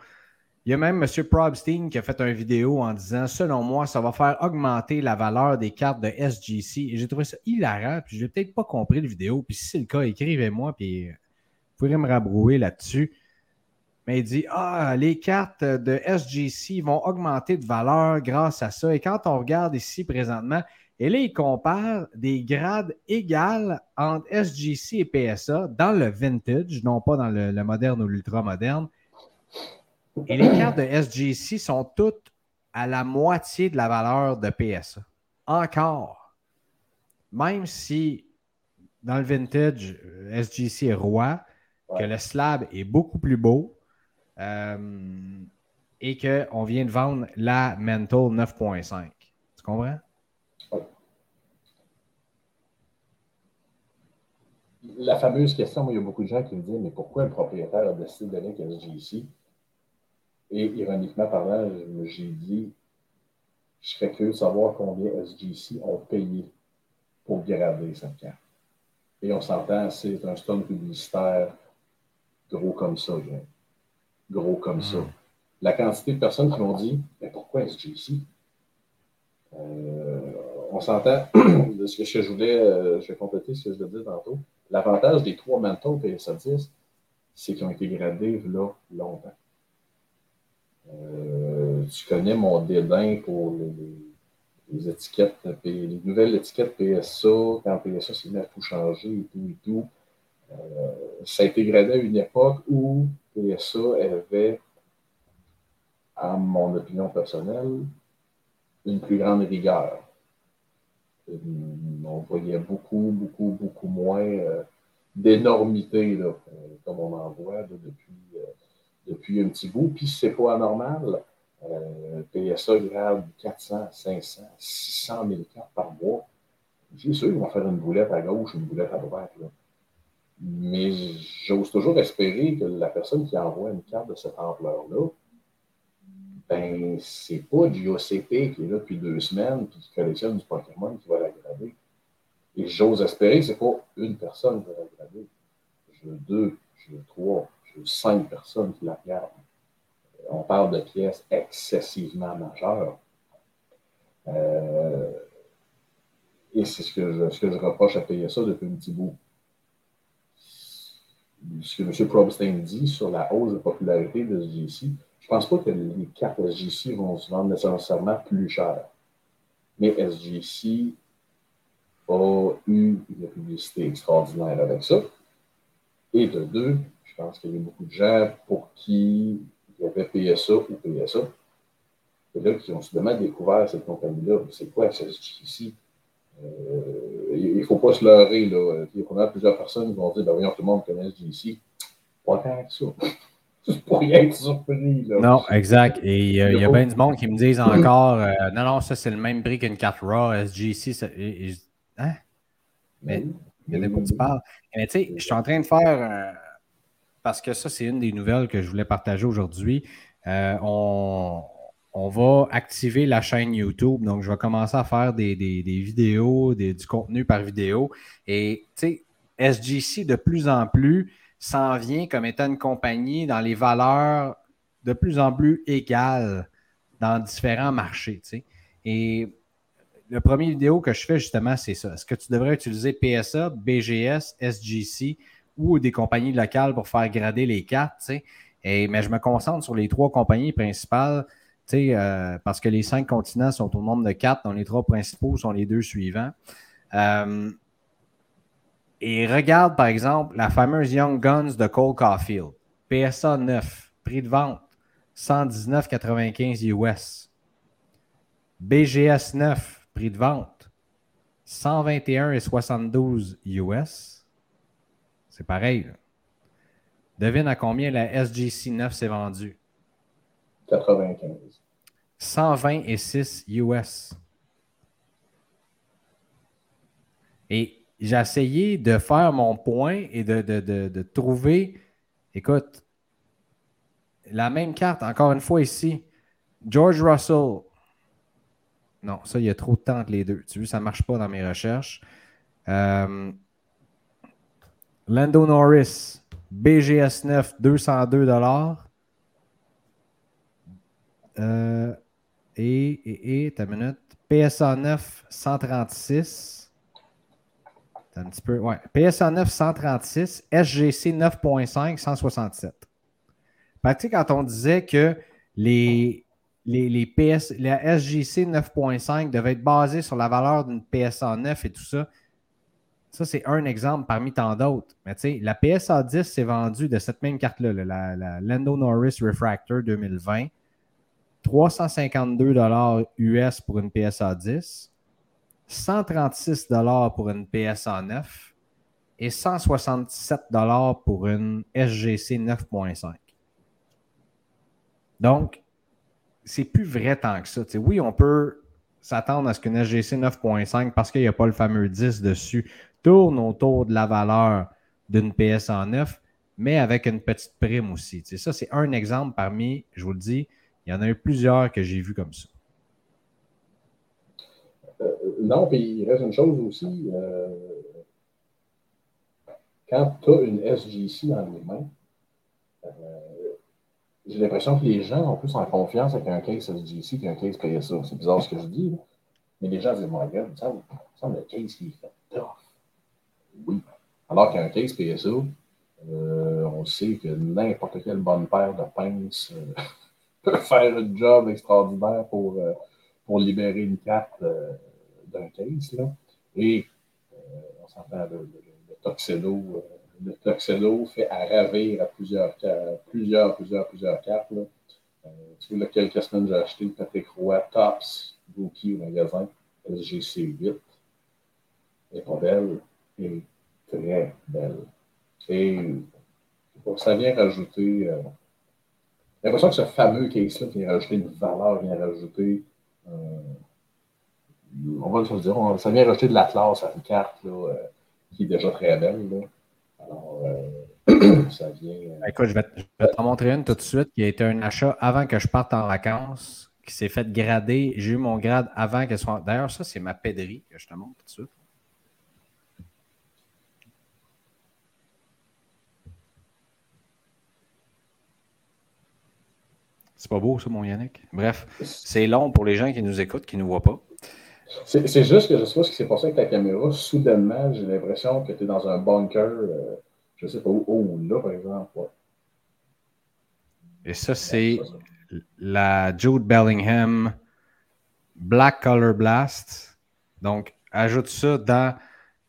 Speaker 1: Il y a même M. Probstein qui a fait une vidéo en disant Selon moi, ça va faire augmenter la valeur des cartes de SGC. Et j'ai trouvé ça hilarant, puis je n'ai peut-être pas compris la vidéo. Puis si c'est le cas, écrivez-moi, puis vous pourrez me rabrouer là-dessus. Mais il dit Ah, les cartes de SGC vont augmenter de valeur grâce à ça. Et quand on regarde ici présentement, et là, il compare des grades égales entre SGC et PSA dans le vintage, non pas dans le, moderne ou l'ultra moderne. Et les cartes de SGC sont toutes à la moitié de la valeur de PSA. Encore. Même si dans le vintage, SGC est roi, que le slab est beaucoup plus beau euh, et qu'on vient de vendre la Mental 9.5. Tu comprends?
Speaker 2: La fameuse question, il y a beaucoup de gens qui me disent Mais pourquoi le propriétaire a décidé de donner SGC et ironiquement parlant, j'ai dit, je serais curieux de savoir combien SGC ont payé pour grader cette carte. Et on s'entend, c'est un stone publicitaire gros comme ça, gros comme ça. Hmm. La quantité de personnes qui m'ont dit, mais pourquoi SGC? Euh, on s'entend, [CLEARS THROAT] de ce que je voulais, euh, je vais compléter ce que je disais tantôt. L'avantage des trois manteaux PSA 10, c'est qu'ils ont été gradés là longtemps. Euh, tu connais mon dédain pour les, étiquettes, les nouvelles étiquettes PSA, quand PSA s'est mis à tout changer et tout et tout. Euh, ça a été gradé à une époque où PSA avait, à mon opinion personnelle, une plus grande rigueur. Euh, on voyait beaucoup, beaucoup, beaucoup moins d'énormité, comme on en voit depuis depuis un petit bout. Puis c'est pas anormal. Euh, PSA grave 400, 500, 600 000 cartes par mois. C'est sûr qu'ils vont faire une boulette à gauche, une boulette à droite. Mais j'ose toujours espérer que la personne qui envoie une carte de cette ampleur-là, ben, c'est pas du OCP qui est là depuis deux semaines et qui collectionne du Pokémon qui va l'aggraver. Et j'ose espérer que c'est pas une personne qui va l'aggraver. Je veux deux, je veux trois, cinq personnes qui la regardent. On parle de pièces excessivement majeures. Euh, et c'est ce que, je, ce que je reproche à PSA depuis un petit bout. Ce que M. Probstein dit sur la hausse de popularité de SGC, je ne pense pas que les cartes SGC vont se vendre nécessairement plus cher. Mais SGC a eu une publicité extraordinaire avec ça. Et de deux, je pense qu'il y a beaucoup de gens pour qui il y avait PSA ou PSA. Et là, qui ont soudainement découvert cette compagnie-là. C'est quoi SSGC? Euh, il ne faut pas se leurrer. Là. Il y a plusieurs personnes qui vont dire ben voyons, tout le monde connaît SGC. Pas tant que ça. [LAUGHS] Pour rien être surpris. Là.
Speaker 1: Non, exact. Et il y a bien du monde qui me disent encore euh, non, non, ça c'est le même prix qu'une carte RAW, SGC. Ça... hein? Mais il y a des mots qui parlent. Mais tu sais, je suis en train de faire parce que ça, c'est une des nouvelles que je voulais partager aujourd'hui. Euh, on, va activer la chaîne YouTube. Donc, je vais commencer à faire des, vidéos, du contenu par vidéo. Et, tu sais, SGC, de plus en plus, s'en vient comme étant une compagnie dans les valeurs de plus en plus égales dans différents marchés. Et le premier vidéo que je fais, justement, c'est ça. Est-ce que tu devrais utiliser PSA, BGS, SGC ou des compagnies locales pour faire grader les cartes, Et, mais je me concentre sur les trois compagnies principales, euh, parce que les cinq continents sont au nombre de quatre, dont les trois principaux sont les deux suivants. Euh, et regarde, par exemple, la fameuse Young Guns de Cole Caulfield. PSA 9, prix de vente, 119,95 US. BGS 9, prix de vente, 121,72 US. C'est pareil. Devine à combien la SGC 9 s'est vendue?
Speaker 2: 95.
Speaker 1: 126 US. Et j'ai essayé de faire mon point et de, de, trouver, écoute, la même carte, encore une fois ici. George Russell. Non, ça, il y a trop de temps entre les deux. Tu vois, ça ne marche pas dans mes recherches. Euh, Lando Norris, BGS 9, 202 euh, et, et, et, ta minute. PSA 9, 136. Un petit peu. PSA 9, 136. SGC 9.5, 167. quand on disait que les, les, les PS, la SGC 9.5 devait être basée sur la valeur d'une PSA 9 et tout ça, ça, c'est un exemple parmi tant d'autres. Mais tu sais, la PSA 10 s'est vendue de cette même carte-là, la, Lando Norris Refractor 2020. 352 US pour une PSA 10, 136 pour une PSA 9 et 167 pour une SGC 9.5. Donc, c'est plus vrai tant que ça. oui, on peut s'attendre à ce qu'une SGC 9.5, parce qu'il n'y a pas le fameux 10 dessus, tourne autour de la valeur d'une PSA 9, mais avec une petite prime aussi. ça, c'est un exemple parmi, je vous le dis, il y en a eu plusieurs que j'ai vus comme ça.
Speaker 2: Euh, non, puis il reste une chose aussi. Euh, quand tu as une SGC dans les mains, euh, j'ai l'impression que les gens ont plus en confiance avec un case SGC qu'un case PSA. C'est bizarre ce que je dis, mais les gens disent Moi, regarde, ça semble le case qui est fait tough. Oui. Alors qu'un case PSA, on sait que n'importe quelle bonne paire de pinces [LAUGHS] peut faire un job extraordinaire pour, euh, pour libérer une carte euh, d'un case. Et euh, on s'entend, le, le, le Tuxedo fait à ravir à plusieurs, plusieurs, plusieurs, plusieurs cartes. Là. tu vois, quelques semaines, j'ai acheté le Patrick Roy Tops Bookie au magasin SGC8. Elle est pas belle, elle est très belle. Et ça vient rajouter j'ai l'impression que ce fameux case-là vient rajouter une valeur, vient rajouter. Euh, on va le dire, ça vient rajouter de la classe à une carte là, euh, qui est déjà très belle. Là. Alors, euh, [CLEARS THROAT] ça vient.
Speaker 1: Écoute, je vais, t'en montrer une tout de suite qui a été un achat avant que je parte en vacances, qui s'est fait grader. J'ai eu mon grade avant qu'elle soit. D'ailleurs, ça, c'est ma péderie que je te montre tout de suite. C'est pas beau, ça, mon Yannick? Bref, c'est long pour les gens qui nous écoutent, qui ne nous voient pas.
Speaker 2: C'est juste que je sais pas ce qui s'est passé avec ta caméra. Soudainement, j'ai l'impression que tu es dans un bunker, euh, je sais pas où, oh, là, par exemple.
Speaker 1: Et ça, c'est la Jude Bellingham Black Color Blast. Donc, ajoute ça dans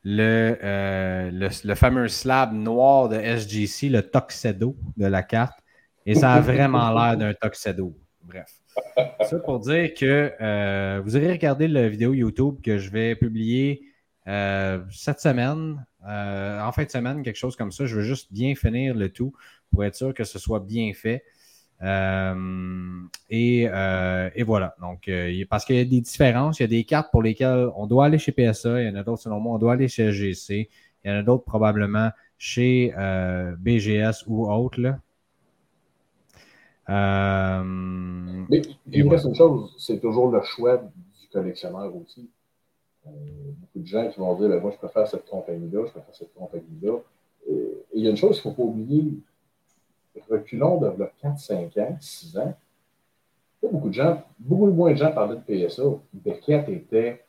Speaker 1: le, euh, le, le, fameux slab noir de SGC, le Tuxedo de la carte. Et ça a vraiment l'air d'un Tuxedo. Bref. Ça pour dire que euh, vous irez regarder la vidéo YouTube que je vais publier euh, cette semaine, euh, en fin de semaine, quelque chose comme ça. Je veux juste bien finir le tout pour être sûr que ce soit bien fait. Et, voilà. Donc, parce qu'il y a des différences, il y a des cartes pour lesquelles on doit aller chez PSA, il y en a d'autres, selon moi, on doit aller chez SGC, il y en a d'autres probablement chez BGS ou autres. Là.
Speaker 2: Euh, Mais il reste une chose, c'est toujours le choix du collectionneur aussi. Euh, beaucoup de gens qui vont dire ben, Moi, je préfère cette compagnie-là, je préfère cette compagnie-là. Et il y a une chose qu'il ne faut pas oublier reculons de 4, 5 ans, 6 ans. Beaucoup de gens, beaucoup moins de gens parlaient de PSA. Beckett était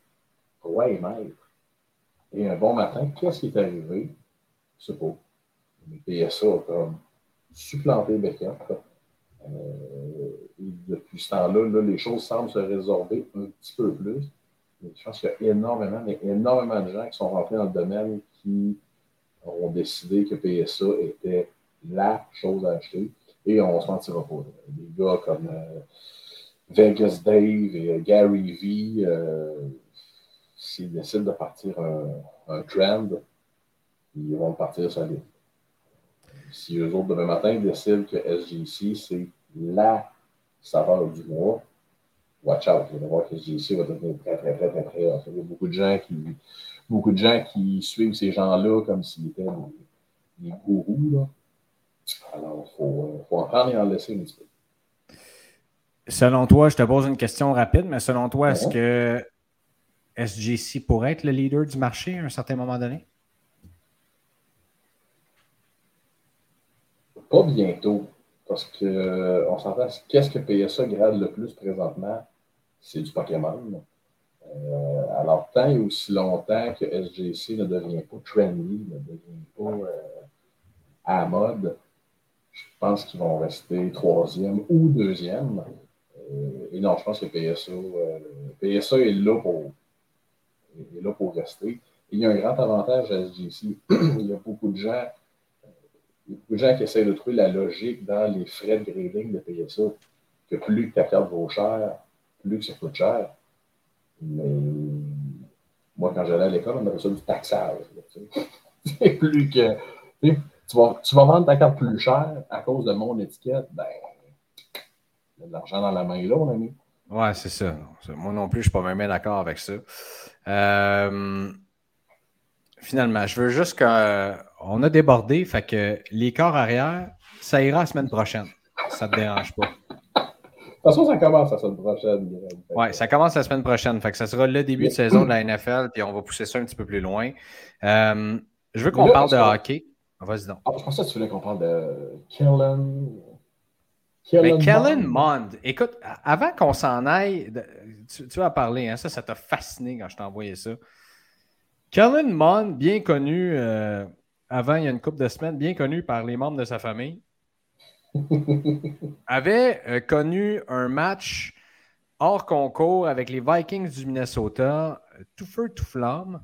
Speaker 2: roi et maître. Et un bon matin, qu'est-ce qui est arrivé? Je ne sais pas. Mais PSA a comme supplanté Beckett. Euh, depuis ce temps-là, les choses semblent se résorber un petit peu plus. je pense qu'il y a énormément, mais énormément de gens qui sont rentrés dans le domaine qui ont décidé que PSA était la chose à acheter. Et on se mentira pas. Des gars comme euh, Vegas Dave et Gary V, euh, s'ils décident de partir un, trend, ils vont partir solide si eux autres, demain matin, décident que SGC, c'est la saveur du mois, watch out. Vous allez voir que SGC va devenir très, très, très, très, très Il y a beaucoup de gens qui, beaucoup de gens qui suivent ces gens-là comme s'ils étaient des, gourous. Là. Alors, il faut, faut, en prendre et en laisser un petit peu.
Speaker 1: Selon toi, je te pose une question rapide, mais selon toi, est-ce que SGC pourrait être le leader du marché à un certain moment donné?
Speaker 2: Pas bientôt. Parce que on s'entend, qu'est-ce que PSA grade le plus présentement? C'est du Pokémon. Euh, alors, tant et aussi longtemps que SGC ne devient pas trendy, ne devient pas euh, à mode, je pense qu'ils vont rester troisième ou deuxième. Euh, et non, je pense que PSA, est, là pour, est là pour rester. Il y a un grand avantage à SGC. [CLEARS THROAT] il y a beaucoup de gens il y a beaucoup de gens qui essaient de trouver la logique dans les frais de grading de PSA. Que plus ta carte vaut cher, plus que ça coûte cher. Mais moi, quand j'allais à l'école, on avait ça du taxage. [LAUGHS] Plus que. Tu vas, tu vas vendre ta carte plus cher à cause de mon étiquette, ben, il y a de l'argent dans la main là, mon ami.
Speaker 1: Ouais, c'est ça. Moi non plus, je ne suis pas même d'accord avec ça. Euh, finalement, je veux juste qu'on a débordé, fait que les corps arrière, ça ira la semaine prochaine. Ça ne te dérange pas.
Speaker 2: De toute façon, ça commence la semaine prochaine.
Speaker 1: Oui, ça commence la semaine prochaine. Fait que ça sera le début de saison de la NFL, puis on va pousser ça un petit peu plus loin. Euh, je veux qu'on parle de hockey. Vas-y donc.
Speaker 2: Ah, je pensais que tu voulais qu'on parle de Kellen.
Speaker 1: Kellen, Kellen Mond. Écoute, avant qu'on s'en aille, tu, tu, vas parler, hein, ça, ça t'a fasciné quand je t'ai envoyé ça. Kellen Mond, bien connu euh, avant, il y a une couple de semaines, bien connu par les membres de sa famille. [LAUGHS] avait euh, connu un match hors concours avec les Vikings du Minnesota, tout feu, tout flamme,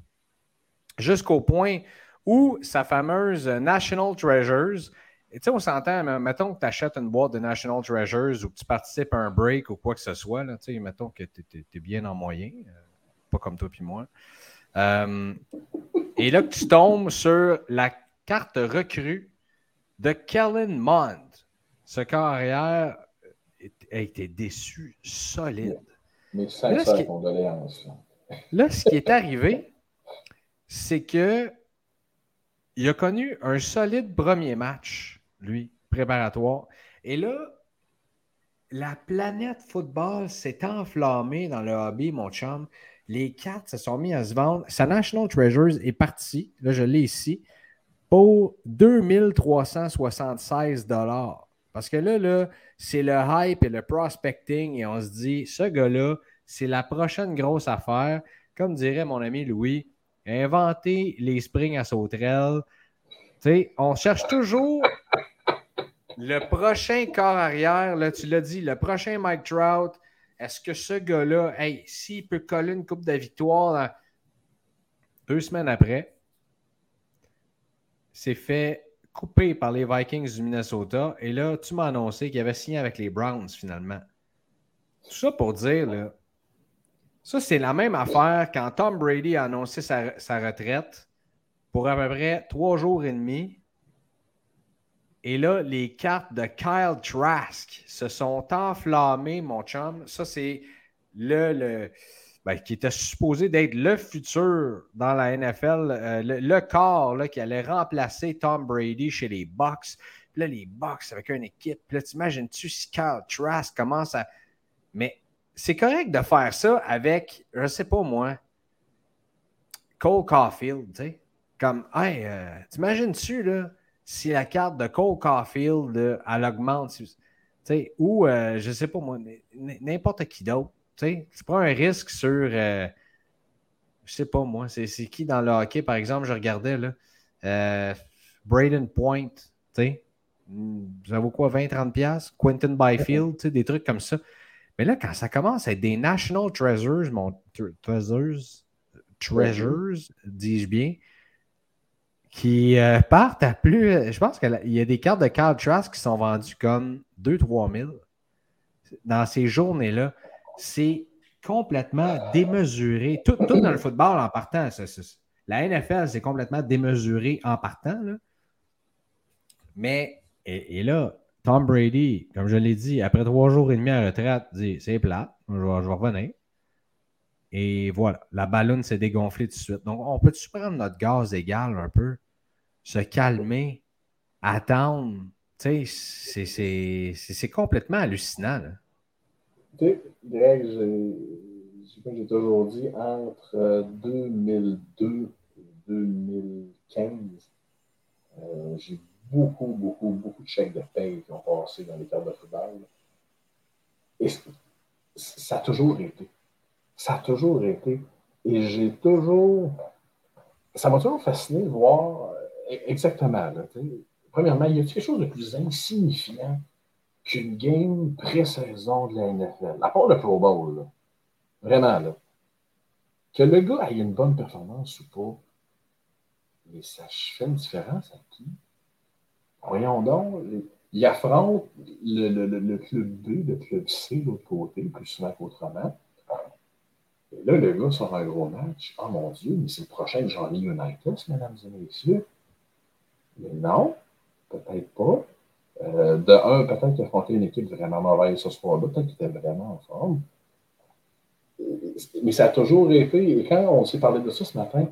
Speaker 1: jusqu'au point où sa fameuse National Treasures, tu sais, on s'entend, mettons que tu achètes une boîte de National Treasures ou que tu participes à un break ou quoi que ce soit, là, mettons que tu es, bien en moyen, euh, pas comme toi puis moi. Euh, et là que tu tombes sur la carte recrue de Kellen Mond. Ce carrière a été déçu solide.
Speaker 2: Mais ça, là, ce condoléances.
Speaker 1: Là, ce qui est arrivé, c'est que il a connu un solide premier match, lui, préparatoire. Et là, la planète football s'est enflammée dans le hobby, mon chum. Les cartes se sont mis à se vendre. Sa National Treasures est partie, là je l'ai ici, pour 2376 dollars. Parce que là, là c'est le hype et le prospecting et on se dit, ce gars-là, c'est la prochaine grosse affaire. Comme dirait mon ami Louis, inventer les springs à sauterelles. sais, on cherche toujours le prochain corps arrière. Là, tu l'as dit, le prochain Mike Trout. Est-ce que ce gars-là, s'il peut coller une coupe de victoire deux semaines après, c'est fait coupé par les Vikings du Minnesota. Et là, tu m'as annoncé qu'il avait signé avec les Browns finalement. Tout ça pour dire, là, ça, c'est la même affaire quand Tom Brady a annoncé sa, retraite pour à peu près trois jours et demi. Et là, les cartes de Kyle Trask se sont enflammées, mon chum. Ça, c'est le, le ben, qui était supposé d'être le futur dans la NFL, euh, le, corps là, qui allait remplacer Tom Brady chez les Bucks. Puis là, les Bucks avec une équipe. Puis là, t'imagines-tu si Kyle Trask commence à. Mais c'est correct de faire ça avec, je sais pas moi, Cole Caulfield, tu sais. Comme, hey, euh, t'imagines-tu, là, si la carte de Cole Caulfield, elle augmente, tu sais, ou, euh, je sais pas moi, n'importe qui d'autre tu prends un risque sur. Euh, je sais pas moi, c'est qui dans le hockey, par exemple, je regardais là. Euh, Braden Point, tu sais. Ça vaut quoi, 20-30$? Quentin Byfield, tu sais, des trucs comme ça. Mais là, quand ça commence à être des National Treasures, mon Treasures, Treasures, dis-je bien, qui euh, partent à plus. Je pense qu'il y a des cartes de Carl Trask qui sont vendues comme 2-3 000 dans ces journées-là c'est complètement démesuré. Tout, dans le football en partant. la NFL, c'est complètement démesuré en partant. Mais, et, là, Tom Brady, comme je l'ai dit, après trois jours et demi à retraite, dit c'est plat, je vais, revenir. Et voilà, la ballonne s'est dégonflée tout de suite. Donc, on peut-tu prendre notre gaz égal un peu, se calmer, attendre? Tu sais, c'est complètement hallucinant.
Speaker 2: Tu sais, Greg, j'ai toujours dit, entre 2002 et 2015, euh, j'ai beaucoup, beaucoup, beaucoup de chèques de paye qui ont passé dans les cartes de football. Et ça a toujours été. Ça a toujours été. Et j'ai toujours. Ça m'a toujours fasciné de voir euh, exactement. premièrement, il y a quelque chose de plus insignifiant qu'une game pré-saison de la NFL, à part le Pro Bowl. Vraiment, là. Que le gars ait une bonne performance ou pas, mais ça fait une différence à qui? Voyons donc, il affronte le, le, club B, le club C de l'autre côté, plus souvent qu'autrement. Et là, le gars sort un gros match. Oh mon Dieu, mais c'est le prochain Johnny United, mesdames et messieurs. Mais non, peut-être pas. Euh, de un, peut-être qu'il a affronté une équipe vraiment mauvaise ce soir-là, peut-être qu'il était vraiment en forme. Mais ça a toujours été, et quand on s'est parlé de ça ce matin,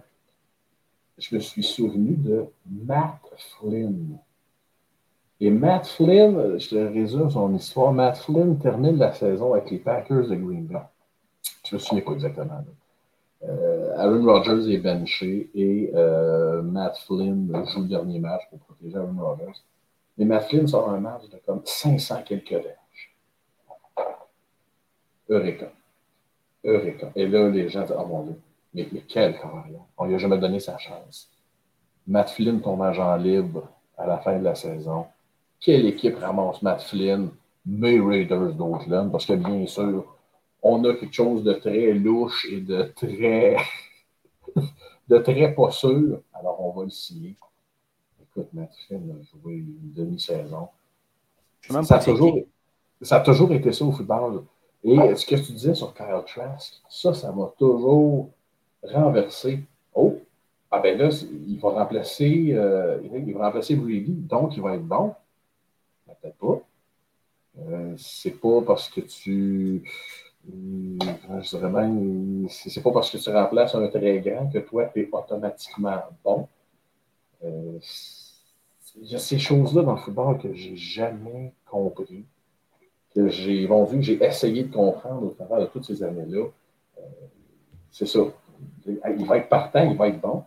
Speaker 2: je me suis souvenu de Matt Flynn. Et Matt Flynn, je te résume son histoire, Matt Flynn termine la saison avec les Packers de Green Bay. Je me souviens pas exactement. Euh, Aaron Rodgers est benché et euh, Matt Flynn joue le dernier match pour protéger Aaron Rodgers. Et Matt Flynn sort un match de comme 500 quelques verges. Eureka. Eureka. Et là, les gens disent Oh mon Dieu, mais, quel carrière. On lui a jamais donné sa chance. Matt Flynn tombe agent libre à la fin de la saison. Quelle équipe ramasse Matt Flynn? Mes Raiders d'Oakland, parce que bien sûr, on a quelque chose de très louche et de très, [LAUGHS] de très pas sûr. Alors, on va le signer. Écoute, Matt Flynn a joué une demi-saison. Ça, ça, a toujours été ça au football. Et ce que tu disais sur Kyle Trask, ça, ça m'a toujours renversé. Oh, ah ben là, il va remplacer, euh, il va remplacer Brady, donc il va être bon. Ben, peut-être pas. Euh, c'est pas parce que tu. Je dirais même, c'est pas parce que tu remplaces un très grand que toi, tu es automatiquement bon. il y a ces choses-là dans le football que j'ai jamais compris que j'ai bon, vu que j'ai essayé de comprendre au travers de toutes ces années-là. Euh, c'est ça. Il va être partant, il va être bon.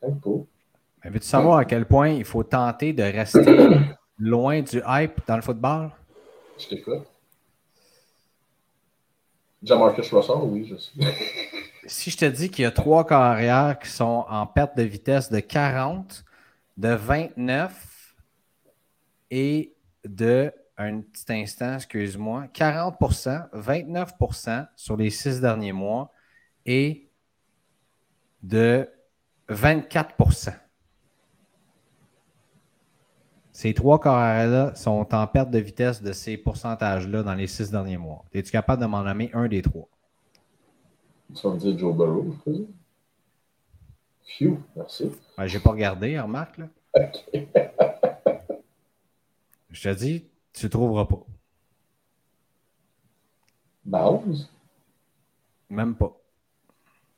Speaker 2: Peut-être pas.
Speaker 1: Mais veux-tu savoir à quel point il faut tenter de rester [COUGHS] loin du hype dans le football?
Speaker 2: Je t'écoute. Jamarcus Russell, oui, je sais. [LAUGHS]
Speaker 1: si je te dis qu'il y a trois carrières qui sont en perte de vitesse de 40, de 29 et de un petit instant, excuse-moi, 40% 29% sur les six derniers mois et de 24 Ces trois carrières-là sont en perte de vitesse de ces pourcentages-là dans les six derniers mois. Es-tu capable de m'en nommer un des trois?
Speaker 2: Ça veut dire Joe Burrow, je dire. Phew, merci.
Speaker 1: Je n'ai pas regardé, remarque. Là. [LAUGHS] je te dis, tu ne trouveras pas.
Speaker 2: Bowles?
Speaker 1: Même pas.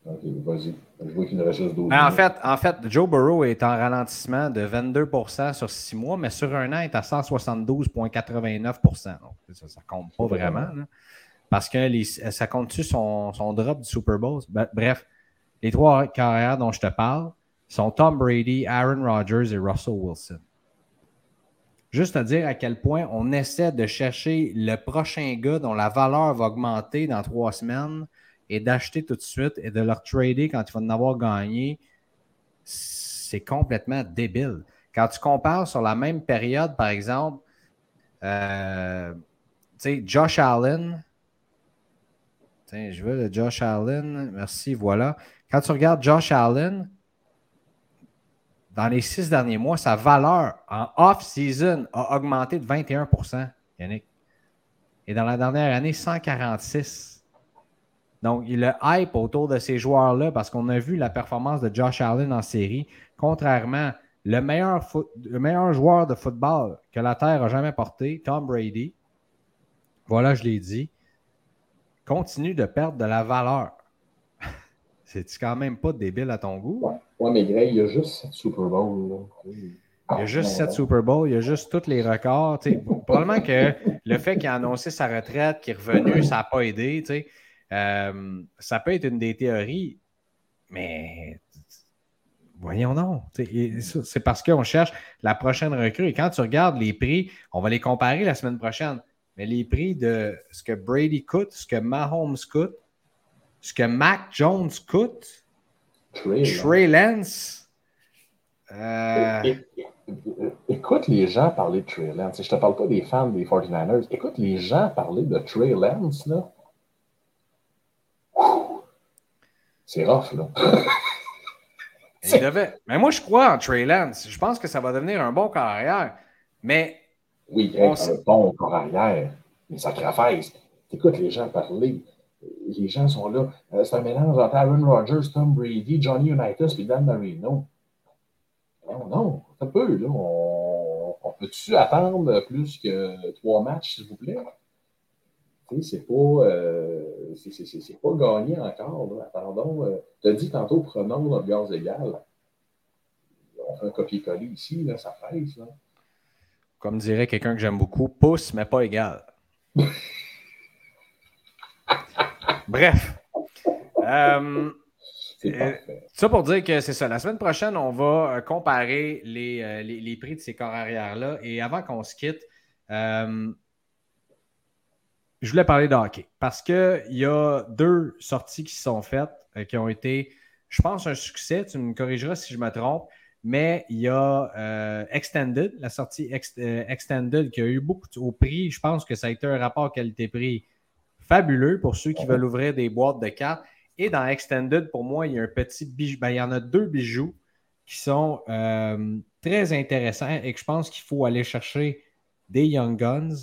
Speaker 2: Ok, vas-y. Je vois qu'il reste juste 12
Speaker 1: en fait, en fait, Joe Burrow est en ralentissement de 22% sur 6 mois, mais sur un an, il est à 172,89% Ça ne compte pas vraiment. parce que ça compte-tu son, son, drop du Super Bowl? Bref, les trois carrières dont je te parle sont Tom Brady, Aaron Rodgers et Russell Wilson. Juste à dire à quel point on essaie de chercher le prochain gars dont la valeur va augmenter dans trois semaines et d'acheter tout de suite et de leur trader quand il va en avoir gagné, c'est complètement débile. Quand tu compares sur la même période, par exemple, euh, Josh Allen, je veux le Josh Allen, merci, voilà. Quand tu regardes Josh Allen, dans les six derniers mois, sa valeur en off-season a augmenté de 21% Yannick. Et dans la dernière année, 146. Donc, il le hype autour de ces joueurs-là parce qu'on a vu la performance de Josh Allen en série. Contrairement, le meilleur, le meilleur joueur de football que la Terre a jamais porté, Tom Brady, voilà, je l'ai dit, continue de perdre de la valeur. [LAUGHS] C'est quand même pas débile à ton goût?
Speaker 2: Ouais, mais Greg, il y a juste 7 Super Bowl.
Speaker 1: Il y a juste 7 Super Bowl, il y a juste tous les records. probablement que le fait qu'il a annoncé sa retraite, qu'il est revenu, ça n'a pas aidé. Euh, ça peut être une des théories, mais voyons non. C'est parce qu'on cherche la prochaine recrue. Et quand tu regardes les prix, on va les comparer la semaine prochaine. Mais les prix de ce que Brady coûte, ce que Mahomes coûte, ce que Mac Jones coûte, Trey, Lance.
Speaker 2: Euh, écoute les gens parler de Trey Lance. Je ne te parle pas des fans des 49ers. Écoute les gens parler de Trey Lance. Là. C'est rough, là. [LAUGHS]
Speaker 1: Mais moi, je crois en Trey Lance. Je pense que ça va devenir un bon carrière. Mais.
Speaker 2: Oui, un bon carrière. Mais sacrifice. Écoute les gens parler. Les gens sont là. Euh, c'est un mélange entre Aaron Rodgers, Tom Brady, Johnny Unitas et Dan Marino. Non, non, un peu. Là. On, on peut-tu attendre plus que trois matchs, s'il vous plaît? C'est pas, euh, c'est pas gagné encore. Là. Attendons, euh, tu as dit tantôt, prenons notre gaz égal. On fait un copier-coller ici, là, ça. Là.
Speaker 1: Comme dirait quelqu'un que j'aime beaucoup, pouce, mais pas égal. [LAUGHS] Bref. Euh, euh, ça pour dire que c'est ça. La semaine prochaine, on va comparer les, les, les prix de ces corps arrière-là. Et avant qu'on se quitte, je voulais parler de hockey parce qu'il y a deux sorties qui sont faites euh, qui ont été, je pense, un succès. Tu me corrigeras si je me trompe, mais il y a euh, Extended, la sortie euh, Extended qui a eu beaucoup au prix. Je pense que ça a été un rapport qualité-prix fabuleux pour ceux qui veulent ouvrir des boîtes de cartes. Et dans Extended, pour moi, il y a un petit bijou. Ben, il y en a deux bijoux qui sont très intéressants et que je pense qu'il faut aller chercher des Young Guns.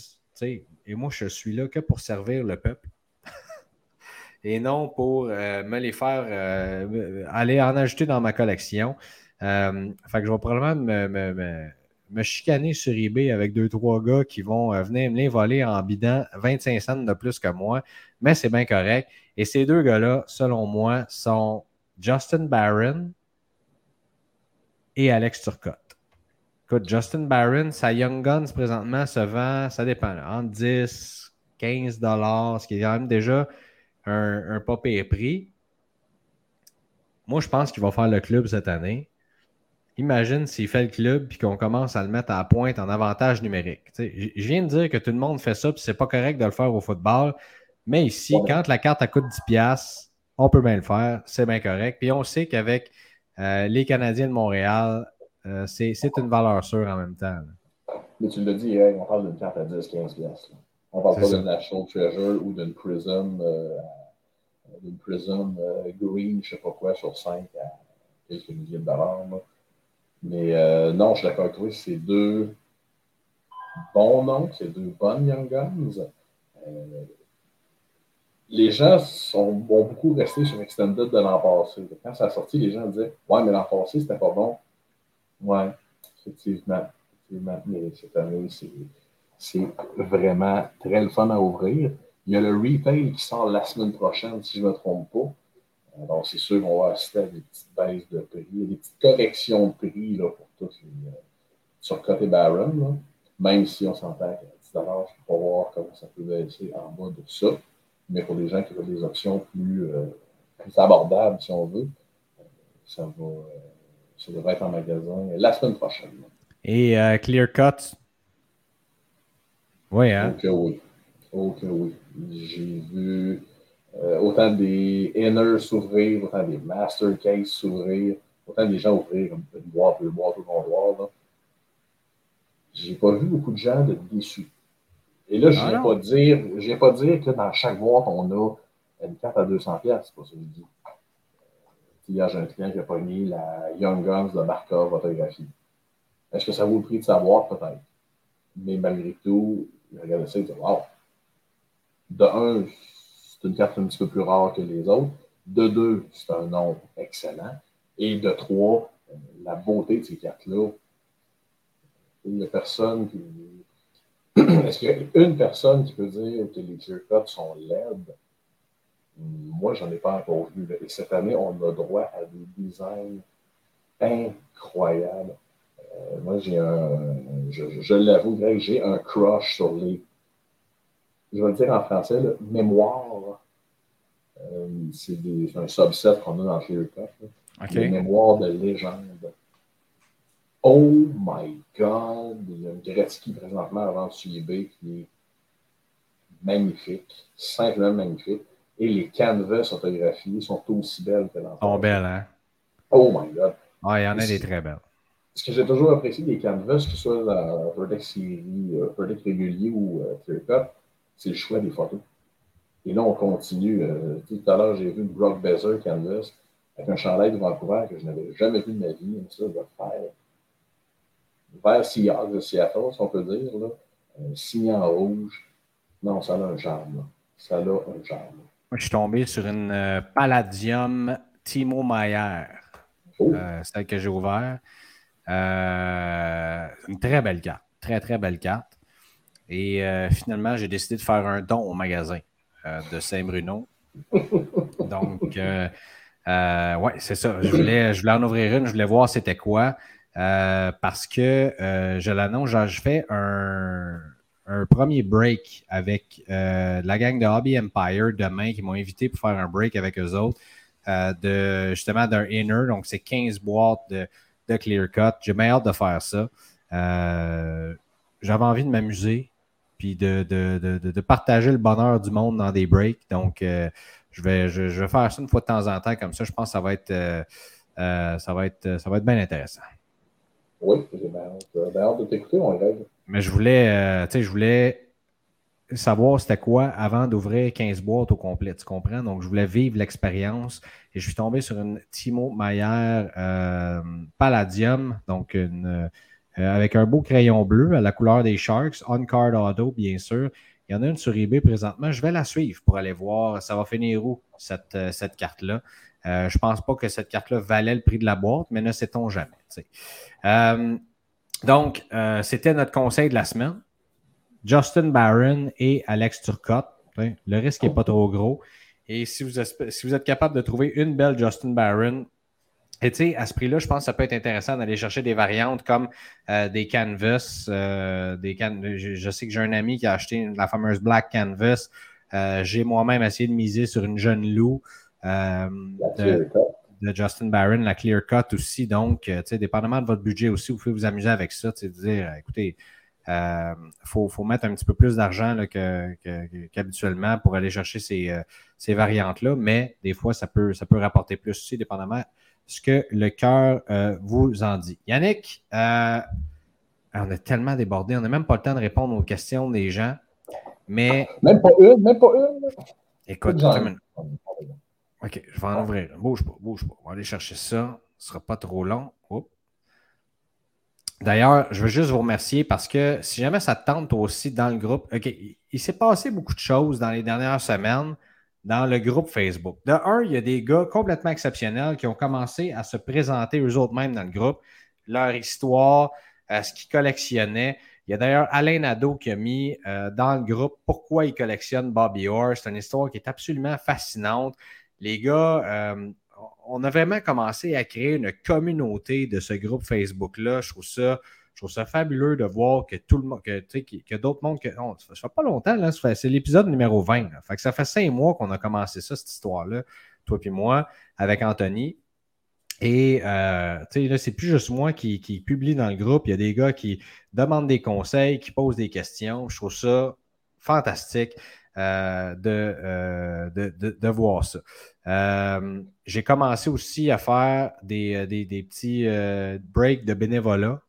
Speaker 1: Et moi, je suis là que pour servir le peuple. [LAUGHS] et non pour euh, me les faire euh, aller en ajouter dans ma collection. Euh, fait que je vais probablement me, chicaner sur eBay avec deux, trois gars qui vont venir me les voler en bidant 25 cents de plus que moi. Mais c'est bien correct. Et ces deux gars-là, selon moi, sont Justin Barron et Alex Turcotte. Écoute, Justin Barron, sa Young Guns présentement se vend, ça dépend, entre 10, 15 dollars, ce qui est quand même déjà un, un pas prix. Moi, je pense qu'il va faire le club cette année. Imagine s'il fait le club et qu'on commence à le mettre à la pointe en avantage numérique. je viens de dire que tout le monde fait ça et c'est pas correct de le faire au football. Mais ici, quand la carte coûte 10$, on peut bien le faire, c'est bien correct. Puis on sait qu'avec euh, les Canadiens de Montréal, euh, c'est une valeur sûre en même temps.
Speaker 2: Mais tu l'as dit, on parle d'une carte à 10-15$. On parle pas d'une National Treasure ou d'une Prism, euh, d'une Prism euh, Green, je ne sais pas quoi, sur 5 à quelques milliers de dollars. Mais non, je suis d'accord avec toi, c'est deux bons noms, c'est deux bonnes Young Guns. les gens sont, vont beaucoup rester sur Extended de l'an passé. Quand ça a sorti, les gens disaient Ouais, mais l'an passé, c'était pas bon. Oui, effectivement. cette année, c'est vraiment très le fun à ouvrir. Il y a le retail qui sort la semaine prochaine, si je ne me trompe pas. Alors, c'est sûr qu'on va assister à des petites baisses de prix, des petites corrections de prix là, pour tous les. Euh, sur côté Baron, même si on s'entend qu'à 10 je ne peux pas voir comment ça peut baisser en bas de ça. Mais pour les gens qui veulent des options plus, euh, abordables, si on veut, euh, ça va. Ça devrait être en magasin la semaine prochaine.
Speaker 1: Et euh, Clear Cut? Oui, hein?
Speaker 2: Ok, oui. Ok, oui. J'ai vu euh, autant des inners s'ouvrir, autant des master cases s'ouvrir, autant des gens ouvrir une boîte, deux boîtes au comptoir. J'ai pas vu beaucoup de gens de déçus. Et là, je ne ah, vais pas dire que dans chaque boîte, on a une carte à 200$. C'est pas ça que je dis. Hier, j'ai un client qui a pogné la Young Guns de Markov photographie. Est-ce que ça vaut le prix de savoir? Peut-être. Mais malgré tout, il regarde ça et dit Wow! De un, c'est une carte un petit peu plus rare que les autres. De deux, c'est un nom excellent. Et de trois, la beauté de ces cartes-là. Il n'y a personne qui. [CLEARS THROAT] Est-ce qu'il y a une personne qui peut dire que les clear cuts sont laides? Moi, j'en ai pas encore vu. Et cette année, on a droit à des designs incroyables. Euh, moi, j'ai un, je, je l'avoue, j'ai un crush sur les, je vais le dire en français, mémoire. Euh, c'est un subset qu'on a dans Clear Les mémoires de légende. Oh my God! Il y a une Gretzky présentement avant de eBay qui est magnifique, simplement magnifique. Et les canvas autographiés sont aussi belles que l'enfant.
Speaker 1: Sont belles, hein?
Speaker 2: Oh my God!
Speaker 1: Ah, il y en a des très belles.
Speaker 2: Ce que j'ai toujours apprécié des canvas, que ce soit la Vertex série, euh, Vertex régulier ou euh, Clear Cut, c'est le choix des photos. Et là, on continue. Euh, tout à l'heure, j'ai vu une Brock Bezer canvas avec un chandail de Vancouver que je n'avais jamais vu de ma vie. Ça, je vais faire. Vert Seahawks de Seattle, si on peut dire. Là. Un signe en rouge. Non, ça a un charme. Ça a un charme.
Speaker 1: Moi, je suis tombé sur une euh, Palladium Timo Mayer. Oh. Euh, celle que j'ai ouverte. Euh, une très belle carte. Très, très belle carte. Et finalement, j'ai décidé de faire un don au magasin de Saint-Bruno. [LAUGHS] Donc, ouais, c'est ça. Je voulais, je voulais en ouvrir une. Je voulais voir c'était quoi. parce que je l'annonce, je fais un, un premier break avec euh, la gang de Hobby Empire demain qui m'ont invité pour faire un break avec eux autres. Euh, de, justement d'un inner, donc c'est 15 boîtes de, clear cut. J'ai bien hâte de faire ça. Euh, j'avais envie de m'amuser puis de, de, partager le bonheur du monde dans des breaks. Donc, je, vais, je, vais faire ça une fois de temps en temps comme ça. Je pense que ça va être, ça va être, ça va être bien intéressant.
Speaker 2: Oui, j'ai bien hâte, de t'écouter, mon rêve.
Speaker 1: Mais je voulais, euh, je voulais savoir c'était quoi avant d'ouvrir 15 boîtes au complet, tu comprends? Donc, je voulais vivre l'expérience et je suis tombé sur une Timo Mayer euh, Palladium, donc une, euh, avec un beau crayon bleu à la couleur des Sharks, on-card auto, bien sûr. Il y en a une sur eBay présentement. Je vais la suivre pour aller voir ça va finir où, cette, cette carte-là. je ne pense pas que cette carte-là valait le prix de la boîte, mais ne sait-on jamais. Donc, euh, c'était notre conseil de la semaine. Justin Barron et Alex Turcotte. Le risque n'est pas trop gros. Et si vous, si vous êtes capable de trouver une belle Justin Barron, et à ce prix-là, je pense que ça peut être intéressant d'aller chercher des variantes comme euh, des canvas. Euh, des je, sais que j'ai un ami qui a acheté la fameuse Black Canvas. j'ai moi-même essayé de miser sur une jeune loup Justin Barron, la clear cut aussi. Donc, euh, tu sais, dépendamment de votre budget aussi, vous pouvez vous amuser avec ça. Tu sais, dire, euh, écoutez, il euh, faut, mettre un petit peu plus d'argent qu'habituellement pour aller chercher ces, variantes-là, mais des fois, ça peut, ça peut rapporter plus aussi, dépendamment de ce que le cœur vous en dit. Yannick, on a tellement débordé, on n'a même pas le temps de répondre aux questions des gens, mais.
Speaker 2: Même pas une, même pas une.
Speaker 1: Écoute, OK, je vais en ouvrir. Bouge pas, bouge pas. On va aller chercher ça. Ce ne sera pas trop long. D'ailleurs, je veux juste vous remercier parce que si jamais ça te tente aussi dans le groupe, OK, il, s'est passé beaucoup de choses dans les dernières semaines dans le groupe Facebook. De un, il y a des gars complètement exceptionnels qui ont commencé à se présenter eux autres mêmes dans le groupe, leur histoire, euh, ce qu'ils collectionnaient. Il y a d'ailleurs Alain Nadeau qui a mis euh, dans le groupe pourquoi il collectionne Bobby Orr. C'est une histoire qui est absolument fascinante les gars, euh, on a vraiment commencé à créer une communauté de ce groupe Facebook-là. Je trouve ça. Fabuleux de voir que tout le monde, que, que, d'autres mondes, que, ça fait pas longtemps, là, c'est l'épisode numéro 20. Fait que ça fait cinq mois qu'on a commencé ça, cette histoire-là, toi et moi, avec Anthony. Et euh, c'est plus juste moi qui, publie dans le groupe. Il y a des gars qui demandent des conseils, qui posent des questions. Je trouve ça fantastique. Euh, euh, de, de, voir ça. Euh, j'ai commencé aussi à faire des, petits breaks de bénévolat,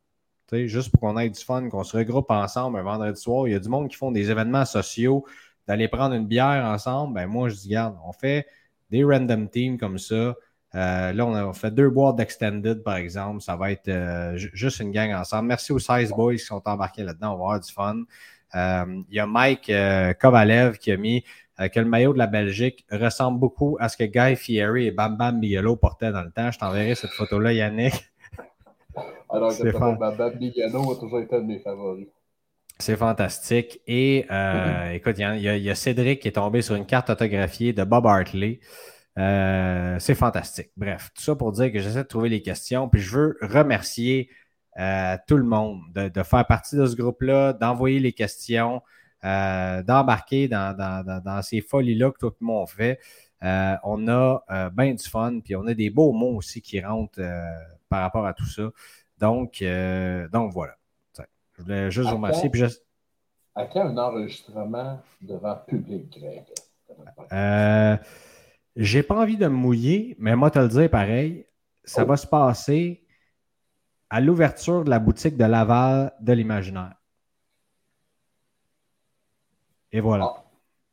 Speaker 1: juste pour qu'on ait du fun, qu'on se regroupe ensemble un vendredi soir. Il y a du monde qui font des événements sociaux, d'aller prendre une bière ensemble. Ben moi, je dis, garde, on fait des random teams comme ça. là, on a fait deux boîtes d'Extended, par exemple. Ça va être juste une gang ensemble. Merci aux Size Boys qui sont embarqués là-dedans. On va avoir du fun. Euh, il y a Mike euh, Kovalev qui a mis euh, que le maillot de la Belgique ressemble beaucoup à ce que Guy Fieri et Bam Bam Bigelow portaient dans le temps. Je t'enverrai cette photo-là, Yannick. [LAUGHS]
Speaker 2: Alors que Bam Bam Bigelow a toujours été un de mes favoris.
Speaker 1: C'est fantastique. Et écoute, il y, a Cédric qui est tombé sur une carte autographiée de Bob Hartley. c'est fantastique. Bref, tout ça pour dire que j'essaie de trouver les questions. Puis je veux remercier euh, tout le monde, de, faire partie de ce groupe-là, d'envoyer les questions, euh, d'embarquer dans, ces folies-là que tout le monde fait. Euh, on a bien du fun, puis on a des beaux mots aussi qui rentrent par rapport à tout ça. Donc, donc voilà. Je voulais juste vous remercier. Puis
Speaker 2: À quand un enregistrement devant public, Greg?
Speaker 1: Euh, J'ai pas envie de me mouiller, mais moi, te le dire pareil, ça oh. va se passer à l'ouverture de la boutique de Laval de l'imaginaire. Et voilà.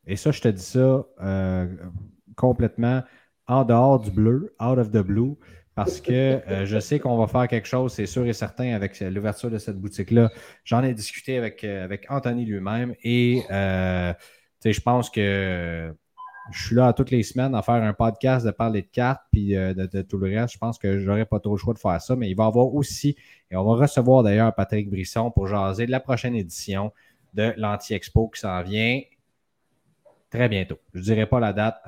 Speaker 1: Et ça, je te dis ça euh, complètement en dehors du bleu, out of the blue, parce que euh, je sais qu'on va faire quelque chose, c'est sûr et certain, avec l'ouverture de cette boutique-là. J'en ai discuté avec, euh, avec Anthony lui-même et je pense que je suis là toutes les semaines à faire un podcast, de parler de cartes, puis de, de, tout le reste. Je pense que je n'aurai pas trop le choix de faire ça, mais il va y avoir aussi, et on va recevoir d'ailleurs Patrick Brisson pour jaser de la prochaine édition de l'Anti-Expo qui s'en vient très bientôt. Je ne dirai pas la date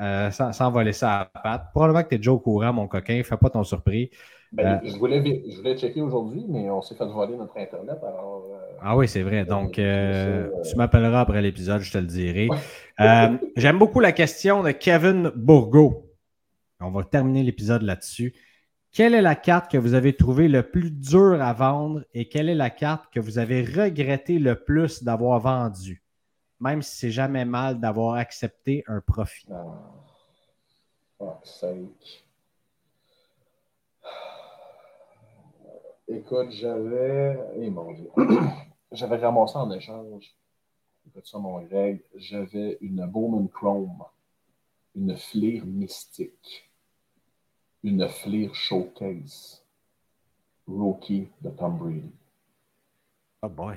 Speaker 1: euh, sans, sans, voler ça à la patte. Probablement que tu es déjà au courant, mon coquin. Fais pas ton surpris.
Speaker 2: Ben, euh, je, voulais, je, voulais, checker aujourd'hui, mais on s'est fait voler notre Internet. Alors, euh,
Speaker 1: ah oui, c'est vrai. Donc, tu m'appelleras après l'épisode, je te le dirai. J'aime beaucoup la question de Kevin Bourgo. On va terminer l'épisode là-dessus. Quelle est la carte que vous avez trouvée le plus dure à vendre et quelle est la carte que vous avez regretté le plus d'avoir vendue? Même si c'est jamais mal d'avoir accepté un profit.
Speaker 2: Ah. Écoute, j'avais. Eh mon Dieu. [COUGHS] j'avais ramassé en échange. Écoute ça, mon Greg. J'avais une Bowman Chrome. Une flire mystique une Fleer Showcase rookie de Tom Brady.
Speaker 1: Oh boy.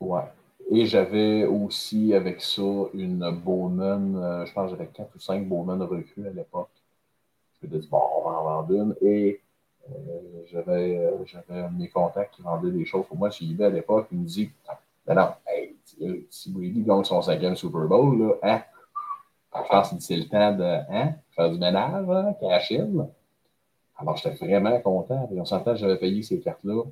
Speaker 2: Ouais. Et j'avais aussi avec ça une Bowman, euh, je pense que j'avais 4 ou 5 Bowman recrues à l'époque. Je me dit, bon, on va en vendre une. Et j'avais, euh, j'avais mes contacts qui vendaient des choses pour moi chez eBay à l'époque. Il me dit, non, non, hey, si Brady gagne son cinquième Super Bowl, là, hein, je c'est le temps de hein, faire du ménage, hein, cash in. Alors, j'étais vraiment content. Et on s'entend j'avais payé ces cartes-là.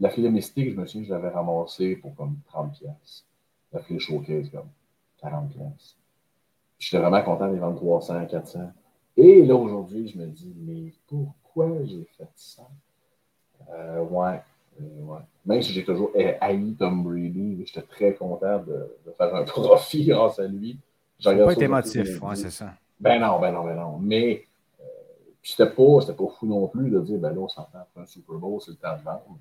Speaker 2: La file mystique, je me souviens, je l'avais ramassée pour comme 30 pièces. La file showcase, comme 40 pièces. J'étais vraiment content des vendre 300, 400. Et là, aujourd'hui, je me dis, mais pourquoi j'ai fait ça? Euh, ouais, euh, ouais. Même si j'ai toujours haï Tom Brady, j'étais très content de, faire un [LAUGHS] profit grâce à lui.
Speaker 1: J'ai pas été motif, ouais, c'est ça.
Speaker 2: Ben non, ben non, ben non. Mais puis c'était pas, pas fou non plus de dire, ben là, on s'entend pour un Super Bowl, c'est le temps de vendre.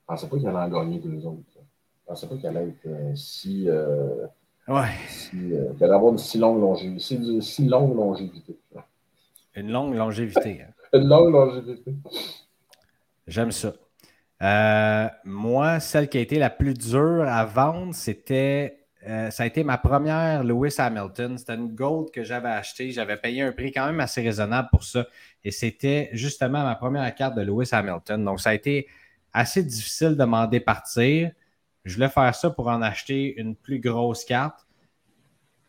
Speaker 2: Je pensais pas qu'il allait en gagner deux autres. Je pensais pas qu'il allait être euh, si. Euh,
Speaker 1: ouais.
Speaker 2: Si, euh, qu'il allait avoir une si longue longévité. Si, longue longévité.
Speaker 1: Une longue longévité. Hein. J'aime ça. moi, celle qui a été la plus dure à vendre, c'était euh, ça a été ma première Lewis Hamilton. C'était une Gold que j'avais achetée. J'avais payé un prix quand même assez raisonnable pour ça. Et c'était justement ma première carte de Lewis Hamilton. Donc, ça a été assez difficile de m'en départir. Je voulais faire ça pour en acheter une plus grosse carte.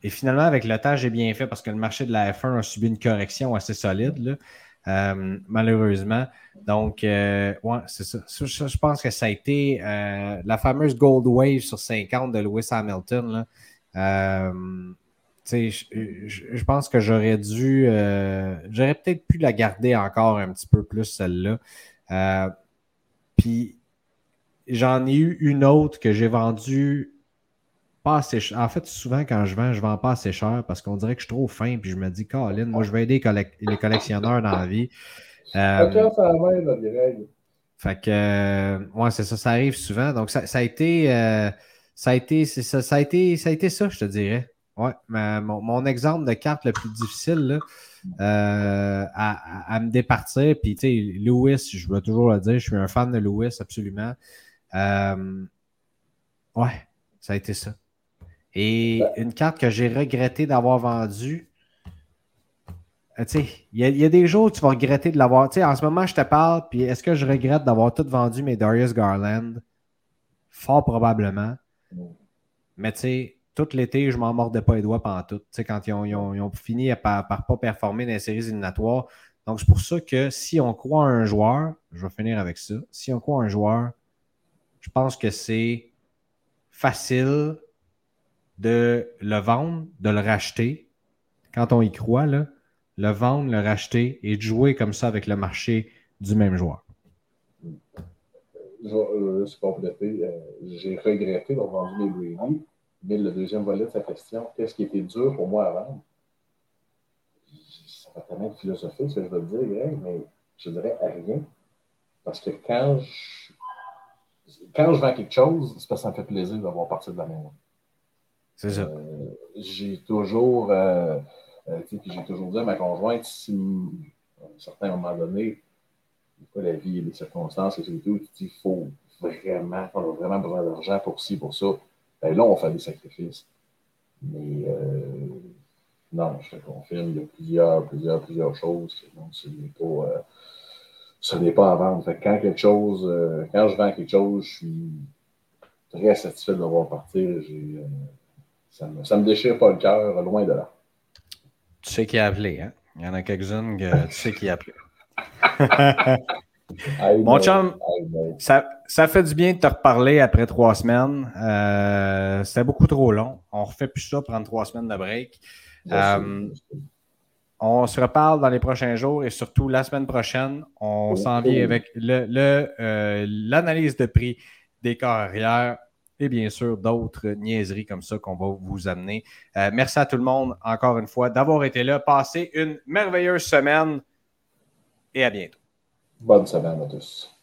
Speaker 1: Et finalement, avec le temps, j'ai bien fait parce que le marché de la F1 a subi une correction assez solide. Là. Euh, malheureusement. Donc, euh, c'est ça. Je, pense que ça a été euh, la fameuse Gold Wave sur 50 de Lewis Hamilton. Là. Je, je, pense que j'aurais dû. j'aurais peut-être pu la garder encore un petit peu plus, celle-là. Puis, j'en ai eu une autre que j'ai vendue en fait, souvent, quand je vends, je vends pas assez cher parce qu'on dirait que je suis trop fin. Puis je me dis, Colin, moi, je vais aider les collectionneurs dans la vie.
Speaker 2: Euh,
Speaker 1: fait que, euh, ouais, c'est ça, ça arrive souvent. Donc, ça, a été, euh, ça a été, ça, ça, a été, ça a été ça, je te dirais. Ouais, mon, exemple de carte le plus difficile à, me départir, puis tu sais, Lewis, je veux toujours le dire, je suis un fan de Lewis, absolument. ouais, ça a été ça. Et une carte que j'ai regretté d'avoir vendue. Euh, tu sais, il y, a des jours où tu vas regretter de l'avoir. Tu sais, en ce moment, je te parle, puis est-ce que je regrette d'avoir tout vendu mes Darius Garland? Fort probablement. Mais tu sais, tout l'été, je m'en mordais pas les doigts pendant tout. Tu sais, quand ils ont, fini par, par pas performer dans les séries éliminatoires. Donc, c'est pour ça que si on croit à un joueur, je vais finir avec ça. Si on croit à un joueur, je pense que c'est facile de le vendre, de le racheter quand on y croit, là, le vendre, le racheter et de jouer comme ça avec le marché du même joueur.
Speaker 2: Je vais se compléter. Euh, j'ai regretté d'avoir vendu mes Brady, mais le deuxième volet de sa question, qu'est-ce qui était dur pour moi à vendre? Ça va tellement de philosophie, ce que je veux dire, Greg, mais je dirais rien. Parce que quand je, quand je vends quelque chose, c'est parce que ça me fait plaisir d'avoir parti de la maison.
Speaker 1: C'est ça.
Speaker 2: Euh, j'ai toujours, euh, euh, j'ai toujours dit à ma conjointe, si à un certain moment donné, la vie et les circonstances et tout, tu dis, il faut vraiment, on a vraiment besoin d'argent pour ci, pour ça. Ben là, on fait des sacrifices. Mais non, je te confirme, il y a plusieurs, plusieurs, plusieurs choses. Donc, ce n'est pas, n'est pas à vendre. Fait quand quelque chose, quand je vends quelque chose, je suis très satisfait de l'avoir partir. J'ai ça ne me, me, déchire pas le cœur, loin de là.
Speaker 1: Tu sais qui a appelé, hein? Il y en a quelques-unes que tu sais qui a appelé. [LAUGHS] Mon chum, ça, ça, fait du bien de te reparler après trois semaines. Euh, C'était beaucoup trop long. On refait plus ça, prendre trois semaines de break. Euh, on se reparle dans les prochains jours et surtout la semaine prochaine, on s'en vient avec l'analyse le, le, de prix des carrières et bien sûr d'autres niaiseries comme ça qu'on va vous amener. Euh, merci à tout le monde encore une fois d'avoir été là. Passez une merveilleuse semaine et à bientôt.
Speaker 2: Bonne semaine à tous.